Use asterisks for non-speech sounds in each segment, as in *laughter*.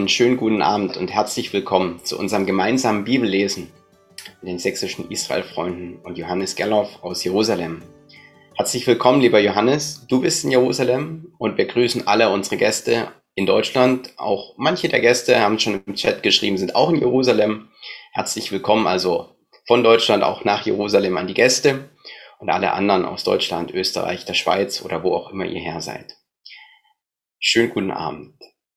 einen schönen guten Abend und herzlich willkommen zu unserem gemeinsamen Bibellesen mit den sächsischen Israelfreunden und Johannes Gerloff aus Jerusalem. Herzlich willkommen, lieber Johannes. Du bist in Jerusalem und wir grüßen alle unsere Gäste in Deutschland. Auch manche der Gäste haben schon im Chat geschrieben, sind auch in Jerusalem. Herzlich willkommen also von Deutschland auch nach Jerusalem an die Gäste und alle anderen aus Deutschland, Österreich, der Schweiz oder wo auch immer ihr her seid. Schönen guten Abend.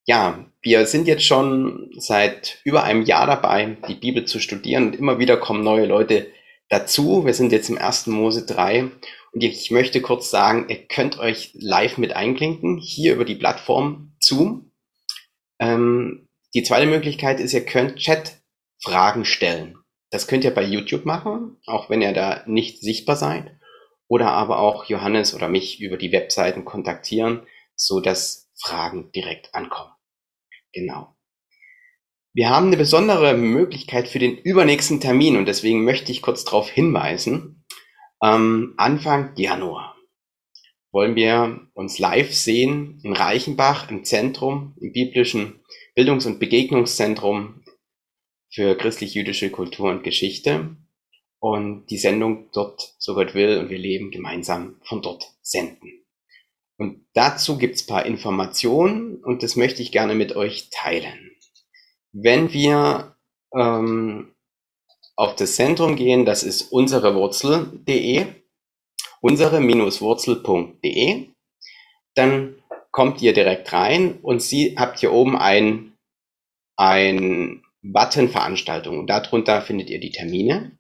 Ja, wir sind jetzt schon seit über einem Jahr dabei, die Bibel zu studieren und immer wieder kommen neue Leute dazu. Wir sind jetzt im 1. Mose 3 und ich möchte kurz sagen, ihr könnt euch live mit einklinken, hier über die Plattform Zoom. Ähm, die zweite Möglichkeit ist, ihr könnt Chat-Fragen stellen. Das könnt ihr bei YouTube machen, auch wenn ihr da nicht sichtbar seid. Oder aber auch Johannes oder mich über die Webseiten kontaktieren, so dass Fragen direkt ankommen. Genau. Wir haben eine besondere Möglichkeit für den übernächsten Termin und deswegen möchte ich kurz darauf hinweisen. Ähm, Anfang Januar wollen wir uns live sehen in Reichenbach im Zentrum, im biblischen Bildungs- und Begegnungszentrum für christlich-jüdische Kultur und Geschichte und die Sendung dort, so Gott will, und wir leben gemeinsam von dort senden. Und dazu gibt's paar Informationen und das möchte ich gerne mit euch teilen. Wenn wir ähm, auf das Zentrum gehen, das ist unserewurzel.de, unsere-wurzel.de, dann kommt ihr direkt rein und Sie habt hier oben ein, ein Button Veranstaltung. Darunter findet ihr die Termine.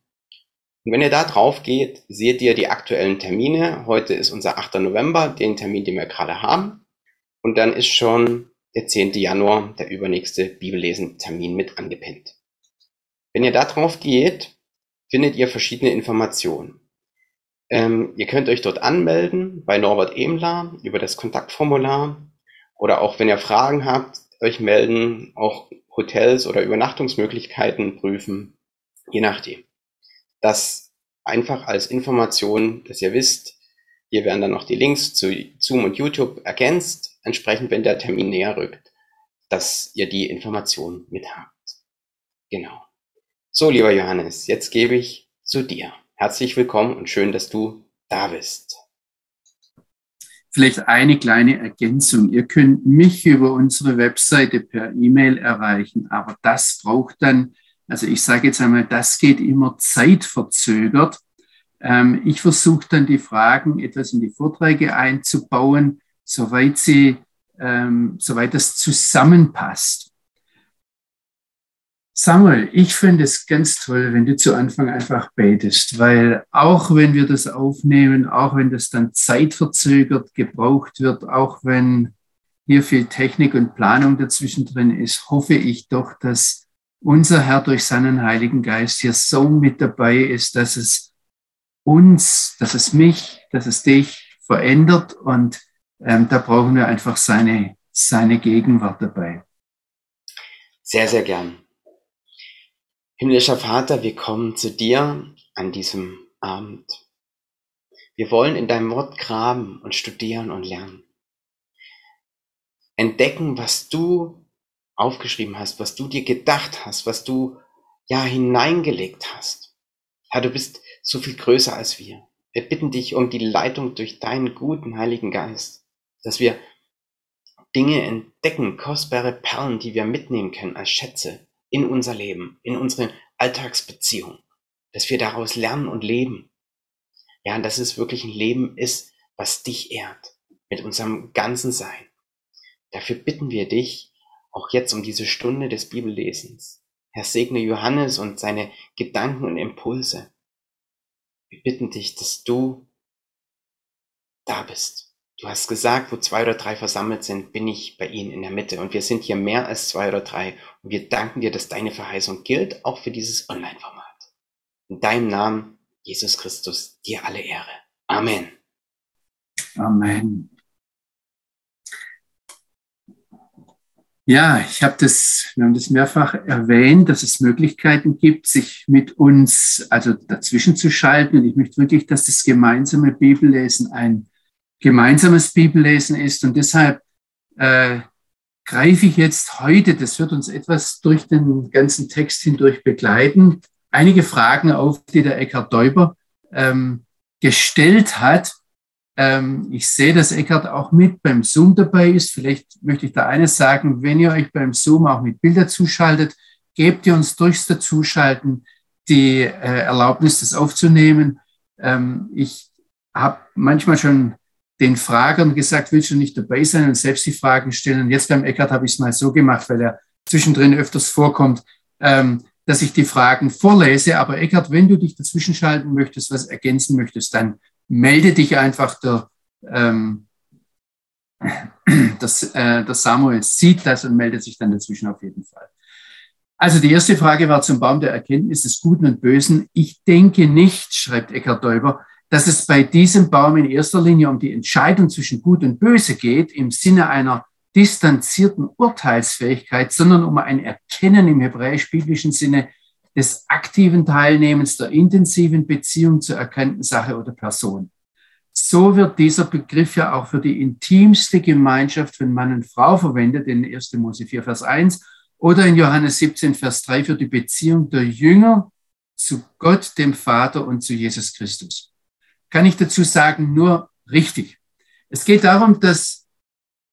Und wenn ihr da drauf geht, seht ihr die aktuellen Termine. Heute ist unser 8. November, den Termin, den wir gerade haben. Und dann ist schon der 10. Januar, der übernächste Bibellesen-Termin mit angepinnt. Wenn ihr da drauf geht, findet ihr verschiedene Informationen. Ähm, ihr könnt euch dort anmelden bei Norbert Emler über das Kontaktformular oder auch wenn ihr Fragen habt, euch melden, auch Hotels oder Übernachtungsmöglichkeiten prüfen, je nachdem das einfach als Information, dass ihr wisst, hier werden dann noch die Links zu Zoom und YouTube ergänzt, entsprechend, wenn der Termin näher rückt, dass ihr die Information mit habt. Genau. So, lieber Johannes, jetzt gebe ich zu dir. Herzlich willkommen und schön, dass du da bist. Vielleicht eine kleine Ergänzung. Ihr könnt mich über unsere Webseite per E-Mail erreichen, aber das braucht dann also ich sage jetzt einmal, das geht immer zeitverzögert. Ähm, ich versuche dann die Fragen etwas in die Vorträge einzubauen, soweit sie, ähm, soweit das zusammenpasst. Samuel, ich finde es ganz toll, wenn du zu Anfang einfach betest, weil auch wenn wir das aufnehmen, auch wenn das dann zeitverzögert gebraucht wird, auch wenn hier viel Technik und Planung dazwischen drin ist, hoffe ich doch, dass unser Herr durch seinen Heiligen Geist hier so mit dabei ist, dass es uns, dass es mich, dass es dich verändert und ähm, da brauchen wir einfach seine, seine Gegenwart dabei. Sehr, sehr gern. Himmlischer Vater, wir kommen zu dir an diesem Abend. Wir wollen in deinem Wort graben und studieren und lernen. Entdecken, was du aufgeschrieben hast, was du dir gedacht hast, was du ja hineingelegt hast. Herr, du bist so viel größer als wir. Wir bitten dich um die Leitung durch deinen guten Heiligen Geist, dass wir Dinge entdecken, kostbare Perlen, die wir mitnehmen können als Schätze in unser Leben, in unsere Alltagsbeziehung, dass wir daraus lernen und leben. Ja, dass es wirklich ein Leben ist, was dich ehrt, mit unserem ganzen Sein. Dafür bitten wir dich, auch jetzt um diese Stunde des Bibellesens. Herr, segne Johannes und seine Gedanken und Impulse. Wir bitten dich, dass du da bist. Du hast gesagt, wo zwei oder drei versammelt sind, bin ich bei ihnen in der Mitte. Und wir sind hier mehr als zwei oder drei. Und wir danken dir, dass deine Verheißung gilt, auch für dieses Online-Format. In deinem Namen, Jesus Christus, dir alle Ehre. Amen. Amen. Ja, ich habe das, wir haben das mehrfach erwähnt, dass es Möglichkeiten gibt, sich mit uns also dazwischen zu schalten. Und ich möchte wirklich, dass das gemeinsame Bibellesen ein gemeinsames Bibellesen ist. Und deshalb äh, greife ich jetzt heute, das wird uns etwas durch den ganzen Text hindurch begleiten, einige Fragen auf, die der Eckhard Däuber ähm, gestellt hat. Ähm, ich sehe, dass Eckhard auch mit beim Zoom dabei ist. Vielleicht möchte ich da eines sagen, wenn ihr euch beim Zoom auch mit Bilder zuschaltet, gebt ihr uns durchs Dazuschalten die äh, Erlaubnis, das aufzunehmen. Ähm, ich habe manchmal schon den Fragern gesagt, willst du nicht dabei sein und selbst die Fragen stellen. Und jetzt beim Eckart habe ich es mal so gemacht, weil er zwischendrin öfters vorkommt, ähm, dass ich die Fragen vorlese. Aber Eckart, wenn du dich dazwischen schalten möchtest, was ergänzen möchtest, dann melde dich einfach. Der, ähm, das, äh, der Samuel sieht das und meldet sich dann dazwischen auf jeden Fall. Also die erste Frage war zum Baum der Erkenntnis des Guten und Bösen. Ich denke nicht, schreibt Eckhard Däuber, dass es bei diesem Baum in erster Linie um die Entscheidung zwischen Gut und Böse geht, im Sinne einer distanzierten Urteilsfähigkeit, sondern um ein Erkennen im hebräisch-biblischen Sinne des aktiven Teilnehmens der intensiven Beziehung zur erkannten Sache oder Person. So wird dieser Begriff ja auch für die intimste Gemeinschaft von Mann und Frau verwendet, in 1. Mose 4, Vers 1, oder in Johannes 17, Vers 3 für die Beziehung der Jünger zu Gott, dem Vater und zu Jesus Christus kann ich dazu sagen, nur richtig. Es geht darum, dass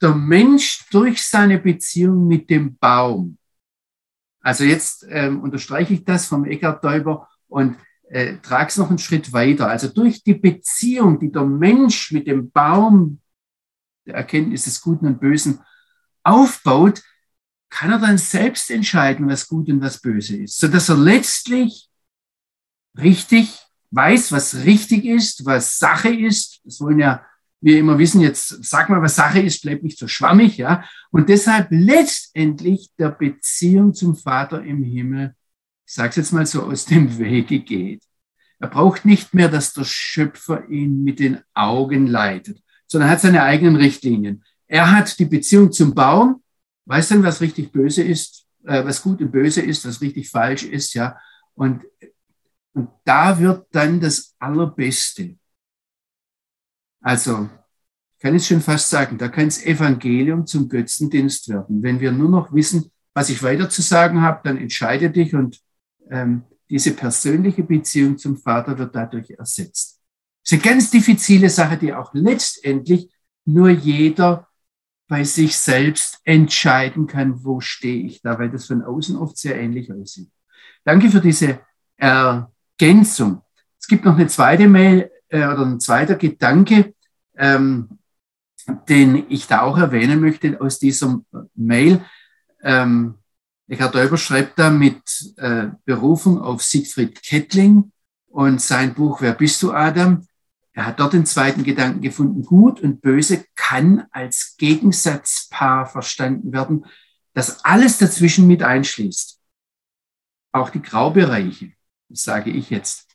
der Mensch durch seine Beziehung mit dem Baum, also jetzt ähm, unterstreiche ich das vom Eckhard Däuber und äh, trage es noch einen Schritt weiter. Also durch die Beziehung, die der Mensch mit dem Baum der Erkenntnis des Guten und Bösen aufbaut, kann er dann selbst entscheiden, was gut und was böse ist, so dass er letztlich richtig weiß, was richtig ist, was Sache ist. Das wollen ja wir immer wissen, jetzt sag mal, was Sache ist, bleibt nicht so schwammig, ja. Und deshalb letztendlich der Beziehung zum Vater im Himmel, ich sage es jetzt mal so, aus dem Wege geht. Er braucht nicht mehr, dass der Schöpfer ihn mit den Augen leitet, sondern er hat seine eigenen Richtlinien. Er hat die Beziehung zum Baum, weiß dann, was richtig böse ist, äh, was gut und böse ist, was richtig falsch ist, ja. Und und da wird dann das Allerbeste. Also, ich kann jetzt schon fast sagen, da kann das Evangelium zum Götzendienst werden. Wenn wir nur noch wissen, was ich weiter zu sagen habe, dann entscheide dich und ähm, diese persönliche Beziehung zum Vater wird dadurch ersetzt. Das ist eine ganz diffizile Sache, die auch letztendlich nur jeder bei sich selbst entscheiden kann, wo stehe ich da, weil das von außen oft sehr ähnlich aussieht. Danke für diese Ergänzung. Es gibt noch eine zweite Mail äh, oder ein zweiter Gedanke, ähm, den ich da auch erwähnen möchte aus dieser Mail. Ähm, Eckhard Däuber schreibt da mit äh, Berufung auf Siegfried Kettling und sein Buch Wer bist du, Adam? Er hat dort den zweiten Gedanken gefunden. Gut und Böse kann als Gegensatzpaar verstanden werden, das alles dazwischen mit einschließt. Auch die Graubereiche sage ich jetzt,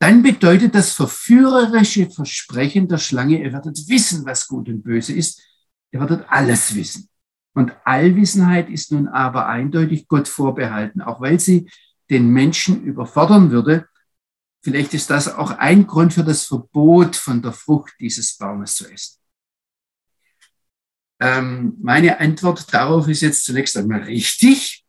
dann bedeutet das verführerische Versprechen der Schlange, ihr werdet wissen, was gut und böse ist, ihr werdet alles wissen. Und Allwissenheit ist nun aber eindeutig Gott vorbehalten, auch weil sie den Menschen überfordern würde. Vielleicht ist das auch ein Grund für das Verbot von der Frucht dieses Baumes zu essen. Ähm, meine Antwort darauf ist jetzt zunächst einmal richtig.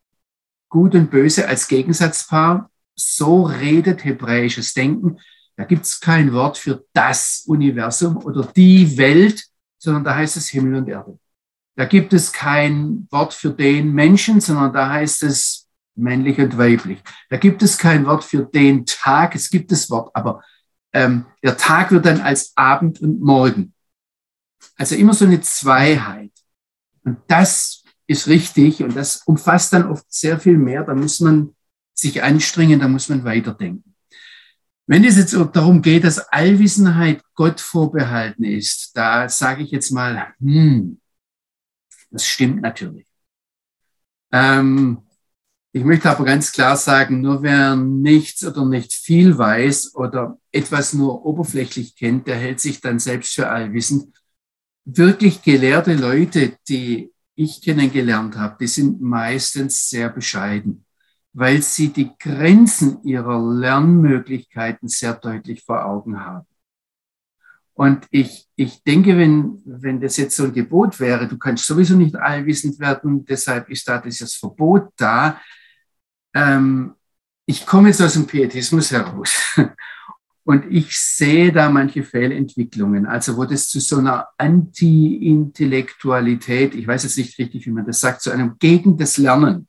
Gut und böse als Gegensatzpaar so redet hebräisches Denken. Da gibt es kein Wort für das Universum oder die Welt, sondern da heißt es Himmel und Erde. Da gibt es kein Wort für den Menschen, sondern da heißt es männlich und weiblich. Da gibt es kein Wort für den Tag, es gibt das Wort, aber ähm, der Tag wird dann als Abend und Morgen. Also immer so eine Zweiheit. Und das ist richtig und das umfasst dann oft sehr viel mehr. Da muss man sich anstrengen, da muss man weiterdenken. Wenn es jetzt darum geht, dass Allwissenheit Gott vorbehalten ist, da sage ich jetzt mal, hm, das stimmt natürlich. Ähm, ich möchte aber ganz klar sagen, nur wer nichts oder nicht viel weiß oder etwas nur oberflächlich kennt, der hält sich dann selbst für allwissend. Wirklich gelehrte Leute, die ich kennengelernt habe, die sind meistens sehr bescheiden weil sie die Grenzen ihrer Lernmöglichkeiten sehr deutlich vor Augen haben. Und ich, ich denke, wenn, wenn das jetzt so ein Gebot wäre, du kannst sowieso nicht allwissend werden, deshalb ist da dieses Verbot da. Ähm, ich komme jetzt aus dem Pietismus heraus *laughs* und ich sehe da manche Fehlentwicklungen, also wo das zu so einer Anti-Intellektualität, ich weiß jetzt nicht richtig, wie man das sagt, zu einem gegen das Lernen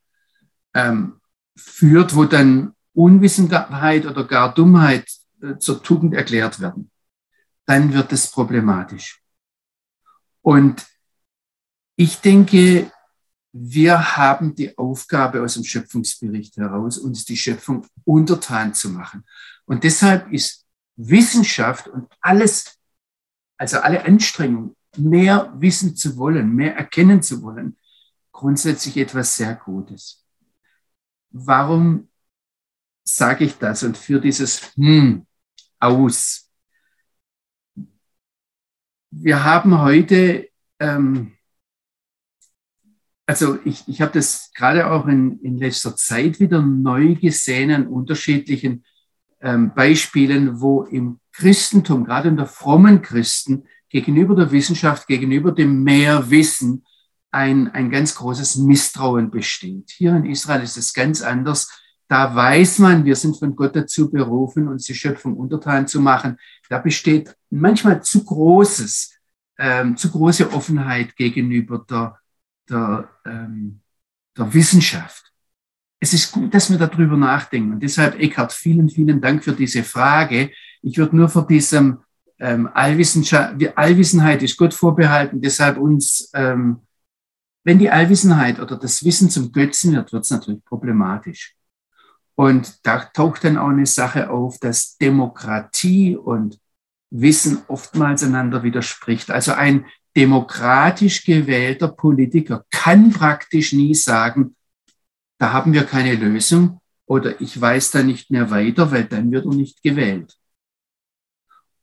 ähm, führt, wo dann Unwissenheit oder gar Dummheit äh, zur Tugend erklärt werden, dann wird es problematisch. Und ich denke, wir haben die Aufgabe aus dem Schöpfungsbericht heraus, uns die Schöpfung untertan zu machen. Und deshalb ist Wissenschaft und alles, also alle Anstrengungen, mehr wissen zu wollen, mehr erkennen zu wollen, grundsätzlich etwas sehr Gutes. Warum sage ich das und führe dieses Hm aus? Wir haben heute ähm, also ich, ich habe das gerade auch in, in letzter Zeit wieder neu gesehen an unterschiedlichen ähm, Beispielen, wo im Christentum, gerade in der frommen Christen, gegenüber der Wissenschaft, gegenüber dem Mehrwissen ein, ein ganz großes Misstrauen besteht. Hier in Israel ist es ganz anders. Da weiß man, wir sind von Gott dazu berufen, uns die Schöpfung untertan zu machen. Da besteht manchmal zu großes, ähm, zu große Offenheit gegenüber der der, ähm, der Wissenschaft. Es ist gut, dass wir darüber nachdenken. Und deshalb, Eckhard, vielen, vielen Dank für diese Frage. Ich würde nur vor diesem ähm, Allwissenheit ist Gott vorbehalten, deshalb uns, ähm, wenn die Allwissenheit oder das Wissen zum Götzen wird, wird es natürlich problematisch. Und da taucht dann auch eine Sache auf, dass Demokratie und Wissen oftmals einander widerspricht. Also ein demokratisch gewählter Politiker kann praktisch nie sagen, da haben wir keine Lösung oder ich weiß da nicht mehr weiter, weil dann wird er nicht gewählt.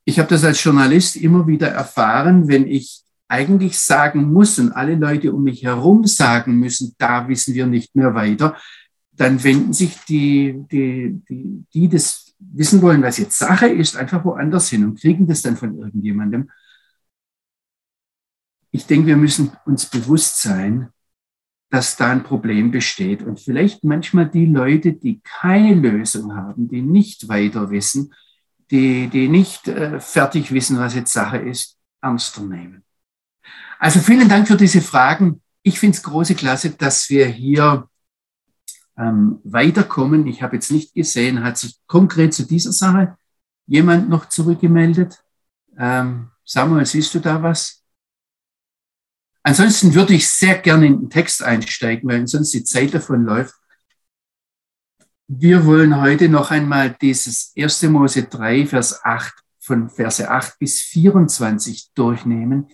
Ich habe das als Journalist immer wieder erfahren, wenn ich eigentlich sagen muss und alle Leute um mich herum sagen müssen, da wissen wir nicht mehr weiter, dann wenden sich die, die, die, die das wissen wollen, was jetzt Sache ist, einfach woanders hin und kriegen das dann von irgendjemandem ich denke, wir müssen uns bewusst sein, dass da ein Problem besteht und vielleicht manchmal die Leute, die keine Lösung haben, die nicht weiter wissen, die, die nicht äh, fertig wissen, was jetzt Sache ist, ernster nehmen. Also vielen Dank für diese Fragen. Ich finde es große Klasse, dass wir hier ähm, weiterkommen. Ich habe jetzt nicht gesehen, hat sich konkret zu dieser Sache jemand noch zurückgemeldet? Ähm, Samuel, siehst du da was? Ansonsten würde ich sehr gerne in den Text einsteigen, weil sonst die Zeit davon läuft. Wir wollen heute noch einmal dieses 1. Mose 3, Vers 8, von Verse 8 bis 24 durchnehmen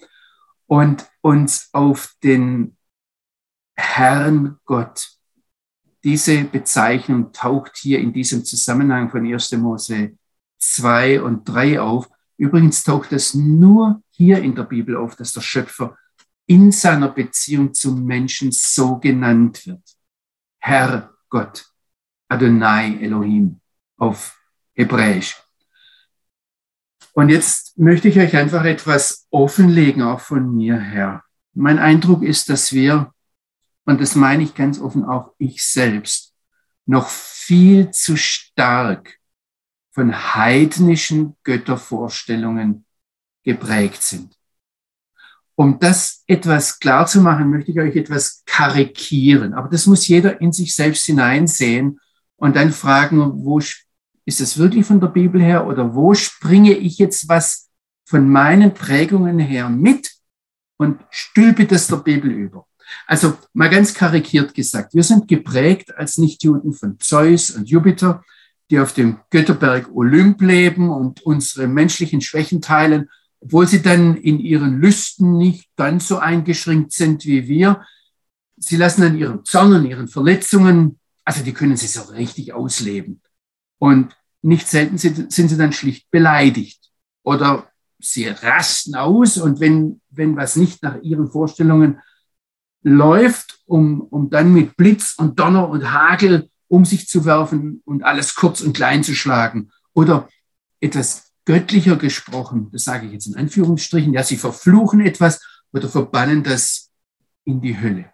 und uns auf den Herrn Gott. Diese Bezeichnung taucht hier in diesem Zusammenhang von 1. Mose 2 und 3 auf. Übrigens taucht es nur hier in der Bibel auf, dass der Schöpfer in seiner Beziehung zum Menschen so genannt wird. Herr Gott, Adonai Elohim auf Hebräisch. Und jetzt möchte ich euch einfach etwas offenlegen, auch von mir her. Mein Eindruck ist, dass wir, und das meine ich ganz offen auch ich selbst, noch viel zu stark von heidnischen Göttervorstellungen geprägt sind. Um das etwas klar zu machen, möchte ich euch etwas karikieren. Aber das muss jeder in sich selbst hineinsehen und dann fragen, wo ist es wirklich von der Bibel her oder wo springe ich jetzt was von meinen Prägungen her mit und stülpe das der Bibel über. Also mal ganz karikiert gesagt, wir sind geprägt als Nichtjuden von Zeus und Jupiter, die auf dem Götterberg Olymp leben und unsere menschlichen Schwächen teilen obwohl sie dann in ihren Lüsten nicht ganz so eingeschränkt sind wie wir. Sie lassen an ihren Zorn und ihren Verletzungen, also die können sie so richtig ausleben. Und nicht selten sind, sind sie dann schlicht beleidigt oder sie rasten aus und wenn, wenn was nicht nach ihren Vorstellungen läuft, um, um dann mit Blitz und Donner und Hagel um sich zu werfen und alles kurz und klein zu schlagen oder etwas göttlicher gesprochen, das sage ich jetzt in Anführungsstrichen, ja, sie verfluchen etwas oder verbannen das in die Hölle.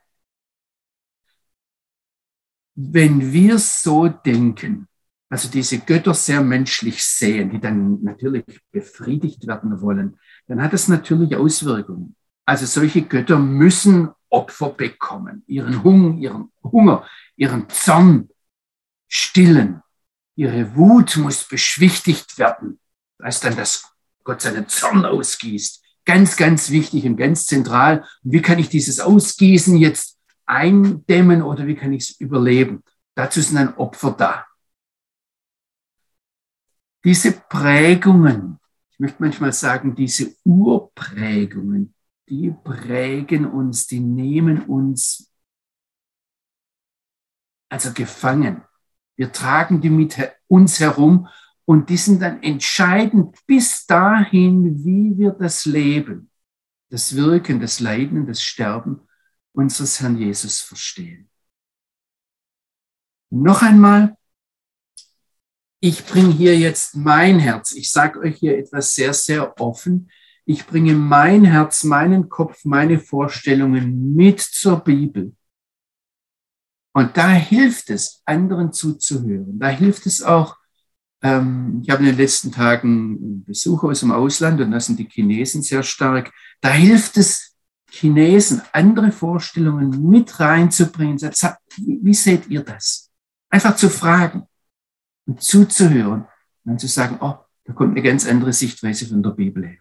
Wenn wir so denken, also diese Götter sehr menschlich sehen, die dann natürlich befriedigt werden wollen, dann hat das natürlich Auswirkungen. Also solche Götter müssen Opfer bekommen, ihren Hunger, ihren Hunger, ihren Zorn stillen. Ihre Wut muss beschwichtigt werden. Ist dann, dass Gott seinen Zorn ausgießt. Ganz, ganz wichtig und ganz zentral. Wie kann ich dieses Ausgießen jetzt eindämmen oder wie kann ich es überleben? Dazu sind dann Opfer da. Diese Prägungen, ich möchte manchmal sagen, diese Urprägungen, die prägen uns, die nehmen uns also gefangen. Wir tragen die mit uns herum und die sind dann entscheidend bis dahin, wie wir das Leben, das Wirken, das Leiden, das Sterben unseres Herrn Jesus verstehen. Noch einmal, ich bringe hier jetzt mein Herz. Ich sage euch hier etwas sehr, sehr offen. Ich bringe mein Herz, meinen Kopf, meine Vorstellungen mit zur Bibel. Und da hilft es, anderen zuzuhören. Da hilft es auch, ähm, ich habe in den letzten Tagen Besucher aus dem Ausland und das sind die Chinesen sehr stark. Da hilft es, Chinesen andere Vorstellungen mit reinzubringen. Wie seht ihr das? Einfach zu fragen und zuzuhören und dann zu sagen, oh, da kommt eine ganz andere Sichtweise von der Bibel her.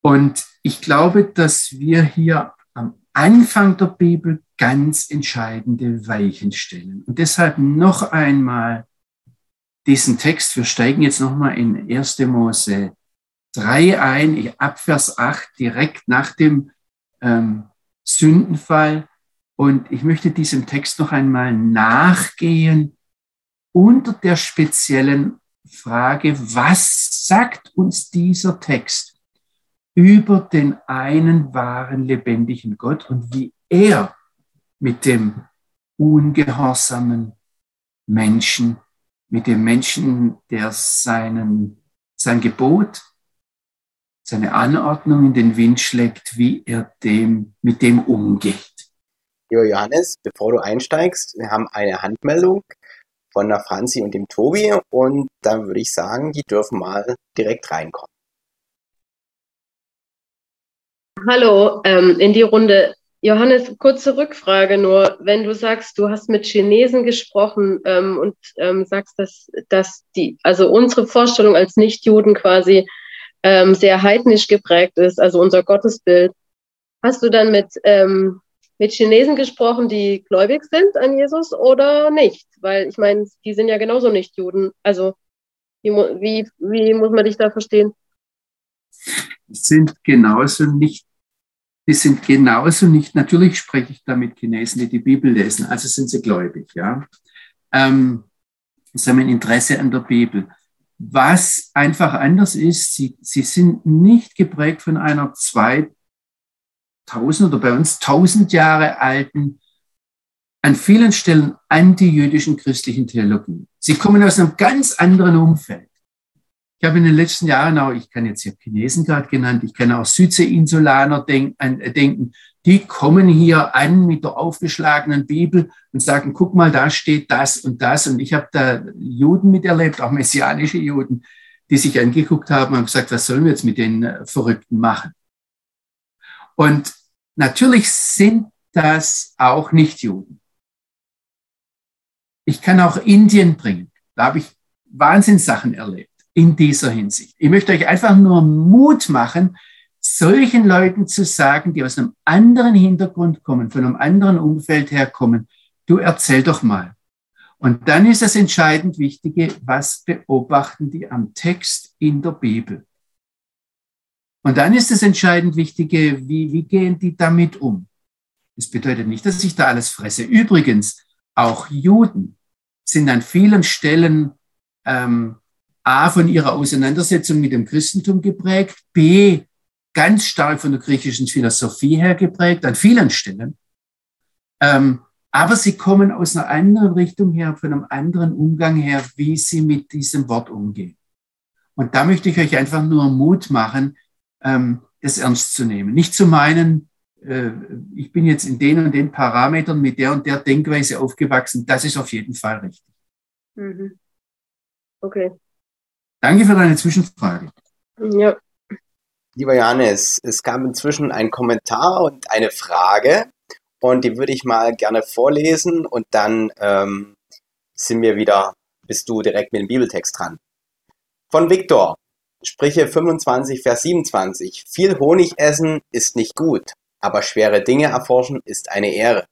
Und ich glaube, dass wir hier am Anfang der Bibel ganz entscheidende Weichen stellen. Und deshalb noch einmal diesen Text. Wir steigen jetzt nochmal in 1. Mose 3 ein, ab Vers 8, direkt nach dem ähm, Sündenfall. Und ich möchte diesem Text noch einmal nachgehen unter der speziellen Frage, was sagt uns dieser Text über den einen wahren lebendigen Gott und wie er mit dem ungehorsamen Menschen, mit dem Menschen, der seinen, sein Gebot, seine Anordnung in den Wind schlägt, wie er dem, mit dem umgeht. Jo, Johannes, bevor du einsteigst, wir haben eine Handmeldung von der Franzi und dem Tobi und da würde ich sagen, die dürfen mal direkt reinkommen. Hallo, ähm, in die Runde. Johannes, kurze Rückfrage nur. Wenn du sagst, du hast mit Chinesen gesprochen ähm, und ähm, sagst, dass, dass die, also unsere Vorstellung als Nichtjuden quasi ähm, sehr heidnisch geprägt ist, also unser Gottesbild, hast du dann mit, ähm, mit Chinesen gesprochen, die gläubig sind an Jesus oder nicht? Weil ich meine, die sind ja genauso Nichtjuden. Also wie, wie, wie muss man dich da verstehen? sind genauso nicht die sind genauso nicht, natürlich spreche ich da mit Chinesen, die die Bibel lesen, also sind sie gläubig, ja. Ähm, sie haben ein Interesse an der Bibel. Was einfach anders ist, sie, sie sind nicht geprägt von einer 2000 oder bei uns 1000 Jahre alten, an vielen Stellen antijüdischen christlichen Theologie. Sie kommen aus einem ganz anderen Umfeld. Ich habe in den letzten Jahren auch, ich kann jetzt hier Chinesen gerade genannt, ich kann auch Südseeinsulaner denk, äh, denken, die kommen hier an mit der aufgeschlagenen Bibel und sagen, guck mal, da steht das und das. Und ich habe da Juden miterlebt, auch messianische Juden, die sich angeguckt haben und gesagt, was sollen wir jetzt mit den äh, Verrückten machen? Und natürlich sind das auch nicht Juden. Ich kann auch Indien bringen. Da habe ich Wahnsinnssachen erlebt in dieser Hinsicht. Ich möchte euch einfach nur Mut machen, solchen Leuten zu sagen, die aus einem anderen Hintergrund kommen, von einem anderen Umfeld herkommen, du erzähl doch mal. Und dann ist das entscheidend Wichtige, was beobachten die am Text in der Bibel? Und dann ist das entscheidend Wichtige, wie, wie gehen die damit um? Das bedeutet nicht, dass ich da alles fresse. Übrigens, auch Juden sind an vielen Stellen ähm, A, von ihrer Auseinandersetzung mit dem Christentum geprägt, B, ganz stark von der griechischen Philosophie her geprägt, an vielen Stellen. Ähm, aber sie kommen aus einer anderen Richtung her, von einem anderen Umgang her, wie sie mit diesem Wort umgehen. Und da möchte ich euch einfach nur Mut machen, ähm, das ernst zu nehmen. Nicht zu meinen, äh, ich bin jetzt in den und den Parametern mit der und der Denkweise aufgewachsen. Das ist auf jeden Fall richtig. Mhm. Okay. Danke für deine Zwischenfrage. Ja. Lieber Johannes, es gab inzwischen einen Kommentar und eine Frage und die würde ich mal gerne vorlesen und dann ähm, sind wir wieder, bist du direkt mit dem Bibeltext dran. Von Viktor, Sprüche 25, Vers 27. Viel Honig essen ist nicht gut, aber schwere Dinge erforschen ist eine Ehre.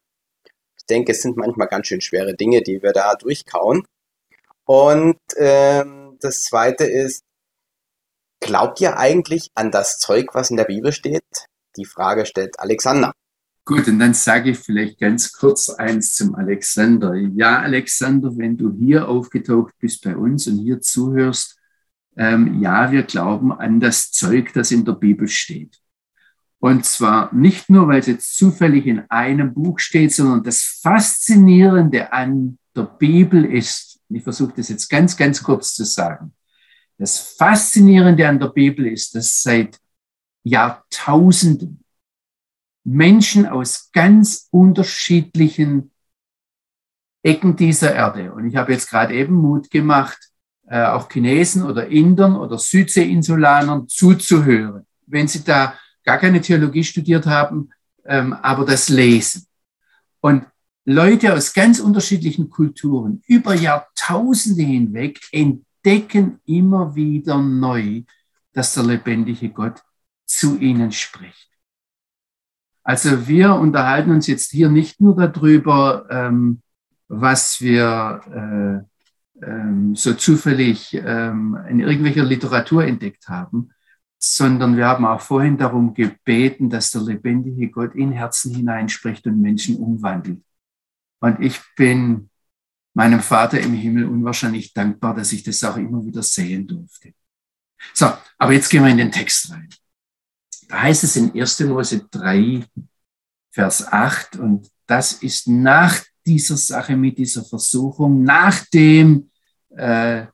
Ich denke, es sind manchmal ganz schön schwere Dinge, die wir da durchkauen. Und ähm, das Zweite ist, glaubt ihr eigentlich an das Zeug, was in der Bibel steht? Die Frage stellt Alexander. Gut, und dann sage ich vielleicht ganz kurz eins zum Alexander. Ja, Alexander, wenn du hier aufgetaucht bist bei uns und hier zuhörst, ähm, ja, wir glauben an das Zeug, das in der Bibel steht. Und zwar nicht nur, weil es jetzt zufällig in einem Buch steht, sondern das Faszinierende an der Bibel ist, ich versuche das jetzt ganz, ganz kurz zu sagen, das Faszinierende an der Bibel ist, dass seit Jahrtausenden Menschen aus ganz unterschiedlichen Ecken dieser Erde, und ich habe jetzt gerade eben Mut gemacht, äh, auch Chinesen oder Indern oder Südseeinsulanern zuzuhören, wenn sie da gar keine Theologie studiert haben, ähm, aber das lesen. Und Leute aus ganz unterschiedlichen Kulturen über Jahrtausende hinweg entdecken immer wieder neu, dass der lebendige Gott zu ihnen spricht. Also wir unterhalten uns jetzt hier nicht nur darüber, ähm, was wir äh, ähm, so zufällig ähm, in irgendwelcher Literatur entdeckt haben, sondern wir haben auch vorhin darum gebeten, dass der lebendige Gott in Herzen hineinspricht und Menschen umwandelt. Und ich bin meinem Vater im Himmel unwahrscheinlich dankbar, dass ich das auch immer wieder sehen durfte. So, aber jetzt gehen wir in den Text rein. Da heißt es in 1. Mose 3, Vers 8, und das ist nach dieser Sache, mit dieser Versuchung, nachdem äh,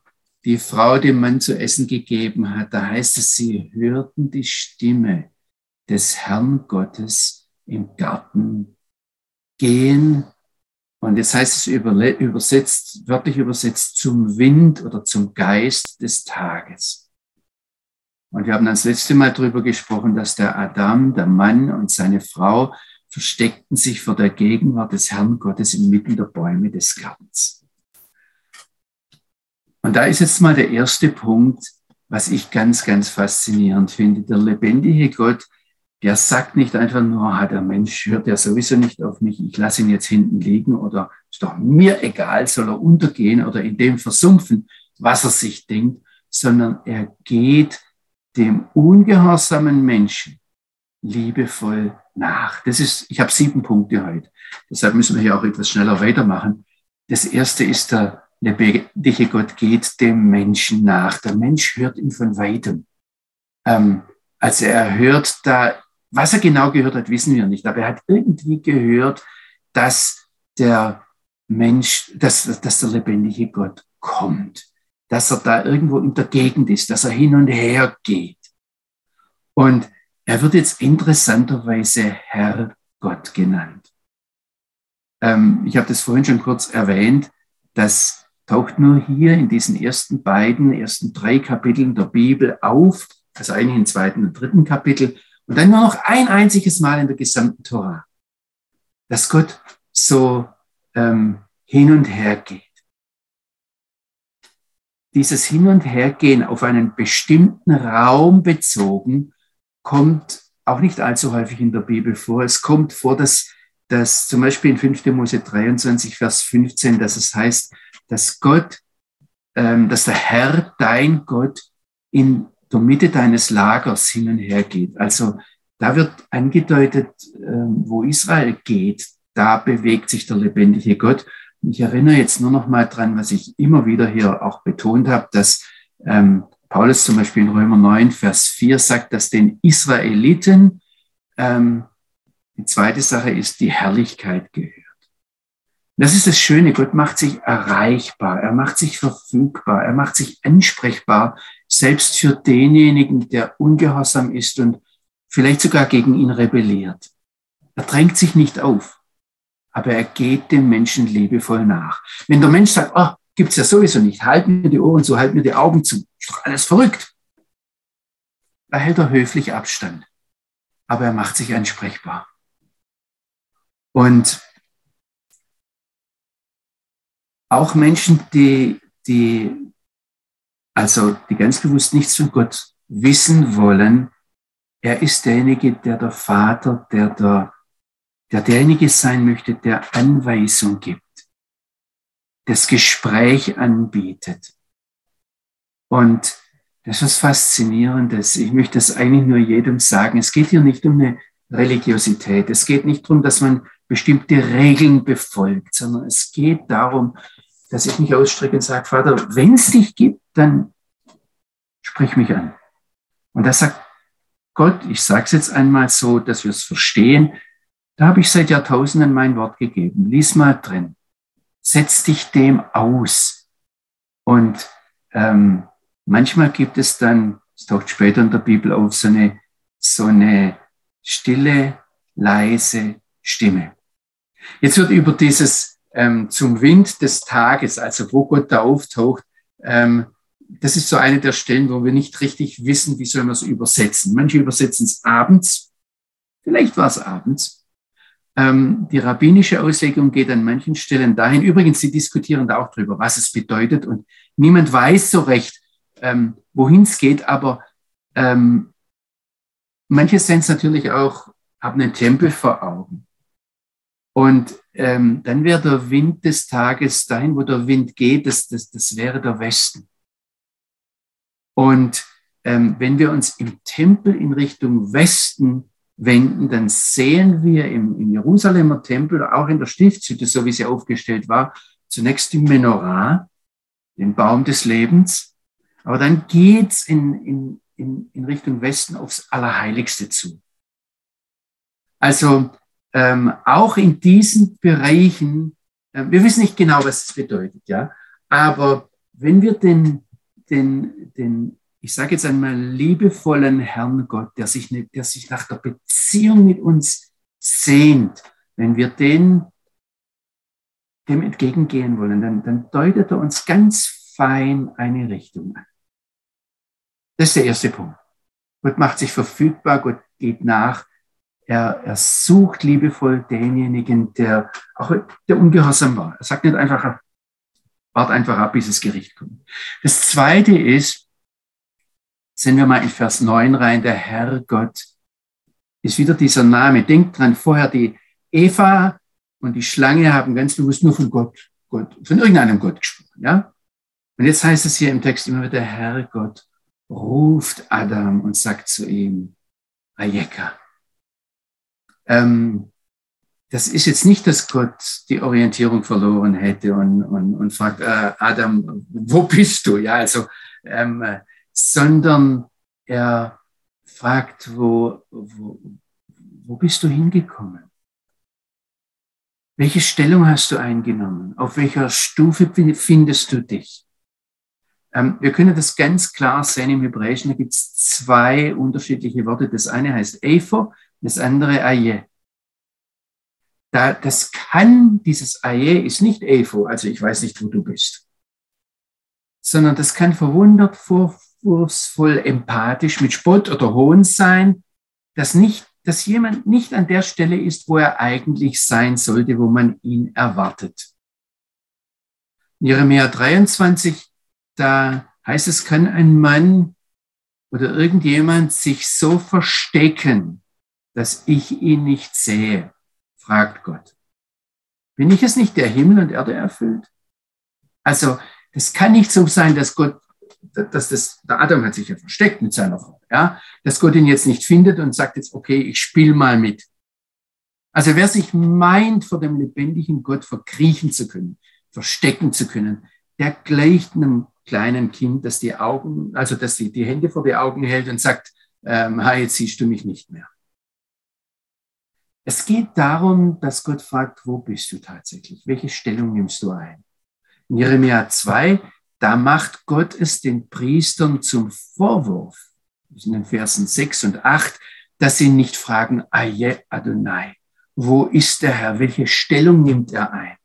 die Frau dem Mann zu essen gegeben hat, da heißt es, sie hörten die Stimme des Herrn Gottes im Garten gehen. Und jetzt heißt es übersetzt, wörtlich übersetzt zum Wind oder zum Geist des Tages. Und wir haben das letzte Mal darüber gesprochen, dass der Adam, der Mann und seine Frau versteckten sich vor der Gegenwart des Herrn Gottes inmitten der Bäume des Gartens. Und da ist jetzt mal der erste Punkt, was ich ganz, ganz faszinierend finde. Der lebendige Gott, der sagt nicht einfach nur, hat der Mensch hört ja sowieso nicht auf mich, ich lasse ihn jetzt hinten liegen oder ist doch mir egal, soll er untergehen oder in dem versumpfen, was er sich denkt, sondern er geht dem ungehorsamen Menschen liebevoll nach. Das ist, ich habe sieben Punkte heute. Deshalb müssen wir hier auch etwas schneller weitermachen. Das erste ist, der lebendige Gott geht dem Menschen nach. Der Mensch hört ihn von weitem. Ähm, also er hört da, was er genau gehört hat, wissen wir nicht. Aber er hat irgendwie gehört, dass der Mensch, dass, dass der lebendige Gott kommt. Dass er da irgendwo in der Gegend ist, dass er hin und her geht. Und er wird jetzt interessanterweise Herr Gott genannt. Ähm, ich habe das vorhin schon kurz erwähnt. Das taucht nur hier in diesen ersten beiden, ersten drei Kapiteln der Bibel auf, also eigentlich im zweiten und dritten Kapitel, und dann nur noch ein einziges Mal in der gesamten Tora, dass Gott so ähm, hin und her geht. Dieses Hin und Hergehen auf einen bestimmten Raum bezogen kommt auch nicht allzu häufig in der Bibel vor. Es kommt vor, dass, dass zum Beispiel in 5. Mose 23, Vers 15, dass es heißt, dass Gott, ähm, dass der Herr, dein Gott, in der Mitte deines Lagers hin und her geht. Also da wird angedeutet, ähm, wo Israel geht, da bewegt sich der lebendige Gott. Ich erinnere jetzt nur noch mal dran, was ich immer wieder hier auch betont habe, dass ähm, Paulus zum Beispiel in Römer 9, Vers 4 sagt, dass den Israeliten ähm, die zweite Sache ist, die Herrlichkeit gehört. Das ist das Schöne, Gott macht sich erreichbar, er macht sich verfügbar, er macht sich ansprechbar, selbst für denjenigen, der ungehorsam ist und vielleicht sogar gegen ihn rebelliert. Er drängt sich nicht auf, aber er geht dem Menschen liebevoll nach. Wenn der Mensch sagt, oh, gibt's ja sowieso nicht, halt mir die Ohren zu, halt mir die Augen zu, doch alles verrückt. Da hält er höflich Abstand, aber er macht sich ansprechbar. Und auch Menschen, die, die, also die ganz bewusst nichts von Gott wissen wollen, er ist derjenige, der der Vater, der der, der derjenige sein möchte, der Anweisung gibt, das Gespräch anbietet. Und das ist was Faszinierendes. Ich möchte das eigentlich nur jedem sagen. Es geht hier nicht um eine Religiosität. Es geht nicht darum, dass man bestimmte Regeln befolgt, sondern es geht darum, dass ich mich ausstrecke und sage, Vater, wenn es dich gibt, dann sprich mich an. Und da sagt Gott, ich sage es jetzt einmal so, dass wir es verstehen, da habe ich seit Jahrtausenden mein Wort gegeben. Lies mal drin. Setz dich dem aus. Und ähm, manchmal gibt es dann, es taucht später in der Bibel auf, so eine, so eine stille, leise Stimme. Jetzt wird über dieses ähm, zum Wind des Tages, also wo Gott da auftaucht, ähm, das ist so eine der Stellen, wo wir nicht richtig wissen, wie sollen wir es übersetzen. Manche übersetzen es abends, vielleicht war es abends. Ähm, die rabbinische Auslegung geht an manchen Stellen dahin. Übrigens, sie diskutieren da auch drüber, was es bedeutet und niemand weiß so recht, ähm, wohin es geht, aber ähm, manche sehen es natürlich auch, haben einen Tempel vor Augen. Und ähm, dann wäre der Wind des Tages dahin, wo der Wind geht, das, das, das wäre der Westen. Und ähm, wenn wir uns im Tempel in Richtung Westen wenden, dann sehen wir im, im Jerusalemer Tempel, auch in der Stiftshütte, so wie sie aufgestellt war, zunächst die Menorah, den Baum des Lebens, aber dann geht's in, in, in, in Richtung Westen aufs Allerheiligste zu. Also ähm, auch in diesen Bereichen, äh, wir wissen nicht genau, was es bedeutet, ja, aber wenn wir den, den, den ich sage jetzt einmal, liebevollen Herrn Gott, der sich, nicht, der sich nach der Beziehung mit uns sehnt, wenn wir den, dem entgegengehen wollen, dann, dann deutet er uns ganz fein eine Richtung an. Das ist der erste Punkt. Gott macht sich verfügbar, Gott geht nach, er, er sucht liebevoll denjenigen, der auch der ungehorsam war. Er sagt nicht einfach, wart einfach ab, bis das Gericht kommt. Das zweite ist, sehen wir mal in Vers 9 rein, der Herr Gott ist wieder dieser Name. Denkt dran, vorher die Eva und die Schlange haben ganz bewusst nur von Gott, Gott, von irgendeinem Gott gesprochen, ja? Und jetzt heißt es hier im Text immer wieder, der Herr Gott ruft Adam und sagt zu ihm, Ayeka, ähm, das ist jetzt nicht, dass Gott die Orientierung verloren hätte und, und, und fragt, äh, Adam, wo bist du? Ja, also, ähm, sondern er fragt, wo, wo, wo bist du hingekommen? Welche Stellung hast du eingenommen? Auf welcher Stufe findest du dich? Ähm, wir können das ganz klar sehen im Hebräischen. Da gibt es zwei unterschiedliche Worte. Das eine heißt Ephor, das andere Aye. Da, das kann, dieses Aye ist nicht Evo, also ich weiß nicht, wo du bist, sondern das kann verwundert, vorwurfsvoll, empathisch, mit Spott oder Hohn sein, dass nicht, dass jemand nicht an der Stelle ist, wo er eigentlich sein sollte, wo man ihn erwartet. In Jeremia 23, da heißt es, kann ein Mann oder irgendjemand sich so verstecken, dass ich ihn nicht sehe, fragt Gott. Bin ich es nicht, der Himmel und Erde erfüllt? Also, das kann nicht so sein, dass Gott, dass das, der Adam hat sich ja versteckt mit seiner Frau, ja, dass Gott ihn jetzt nicht findet und sagt jetzt, okay, ich spiel mal mit. Also, wer sich meint, vor dem lebendigen Gott verkriechen zu können, verstecken zu können, der gleicht einem kleinen Kind, das die Augen, also dass die, die Hände vor die Augen hält und sagt, ähm, jetzt siehst du mich nicht mehr. Es geht darum, dass Gott fragt, wo bist du tatsächlich? Welche Stellung nimmst du ein? In Jeremia 2, da macht Gott es den Priestern zum Vorwurf, in den Versen 6 und 8, dass sie nicht fragen, Aye Adonai, wo ist der Herr, welche Stellung nimmt er ein?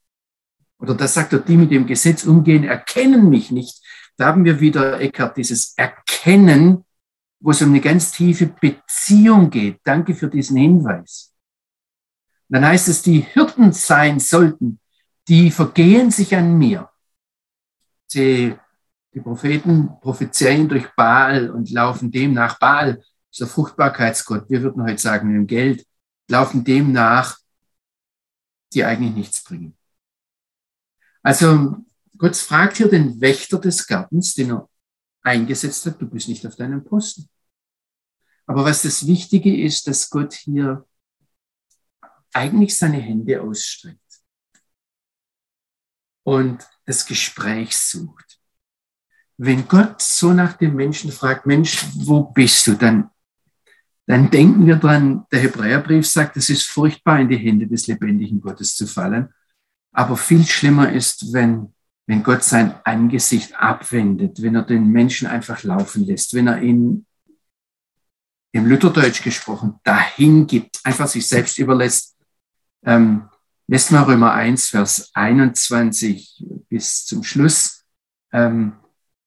Oder da sagt er, die mit dem Gesetz umgehen, erkennen mich nicht. Da haben wir wieder, Eckhart, dieses Erkennen, wo es um eine ganz tiefe Beziehung geht. Danke für diesen Hinweis. dann heißt es, die Hirten sein sollten, die vergehen sich an mir. Sie, die Propheten prophezeien durch Baal und laufen dem nach. Baal der Fruchtbarkeitsgott. Wir würden heute sagen, im Geld, laufen dem nach, die eigentlich nichts bringen. Also Gott fragt hier den Wächter des Gartens, den er eingesetzt hat, du bist nicht auf deinem Posten. Aber was das Wichtige ist, dass Gott hier eigentlich seine Hände ausstreckt und das Gespräch sucht. Wenn Gott so nach dem Menschen fragt, Mensch, wo bist du? Dann, dann denken wir dran, der Hebräerbrief sagt, es ist furchtbar, in die Hände des lebendigen Gottes zu fallen. Aber viel schlimmer ist, wenn, wenn Gott sein Angesicht abwendet, wenn er den Menschen einfach laufen lässt, wenn er ihn im Lutherdeutsch gesprochen dahin gibt, einfach sich selbst überlässt. Ähm, Lest mal Römer 1, Vers 21 bis zum Schluss. Ähm,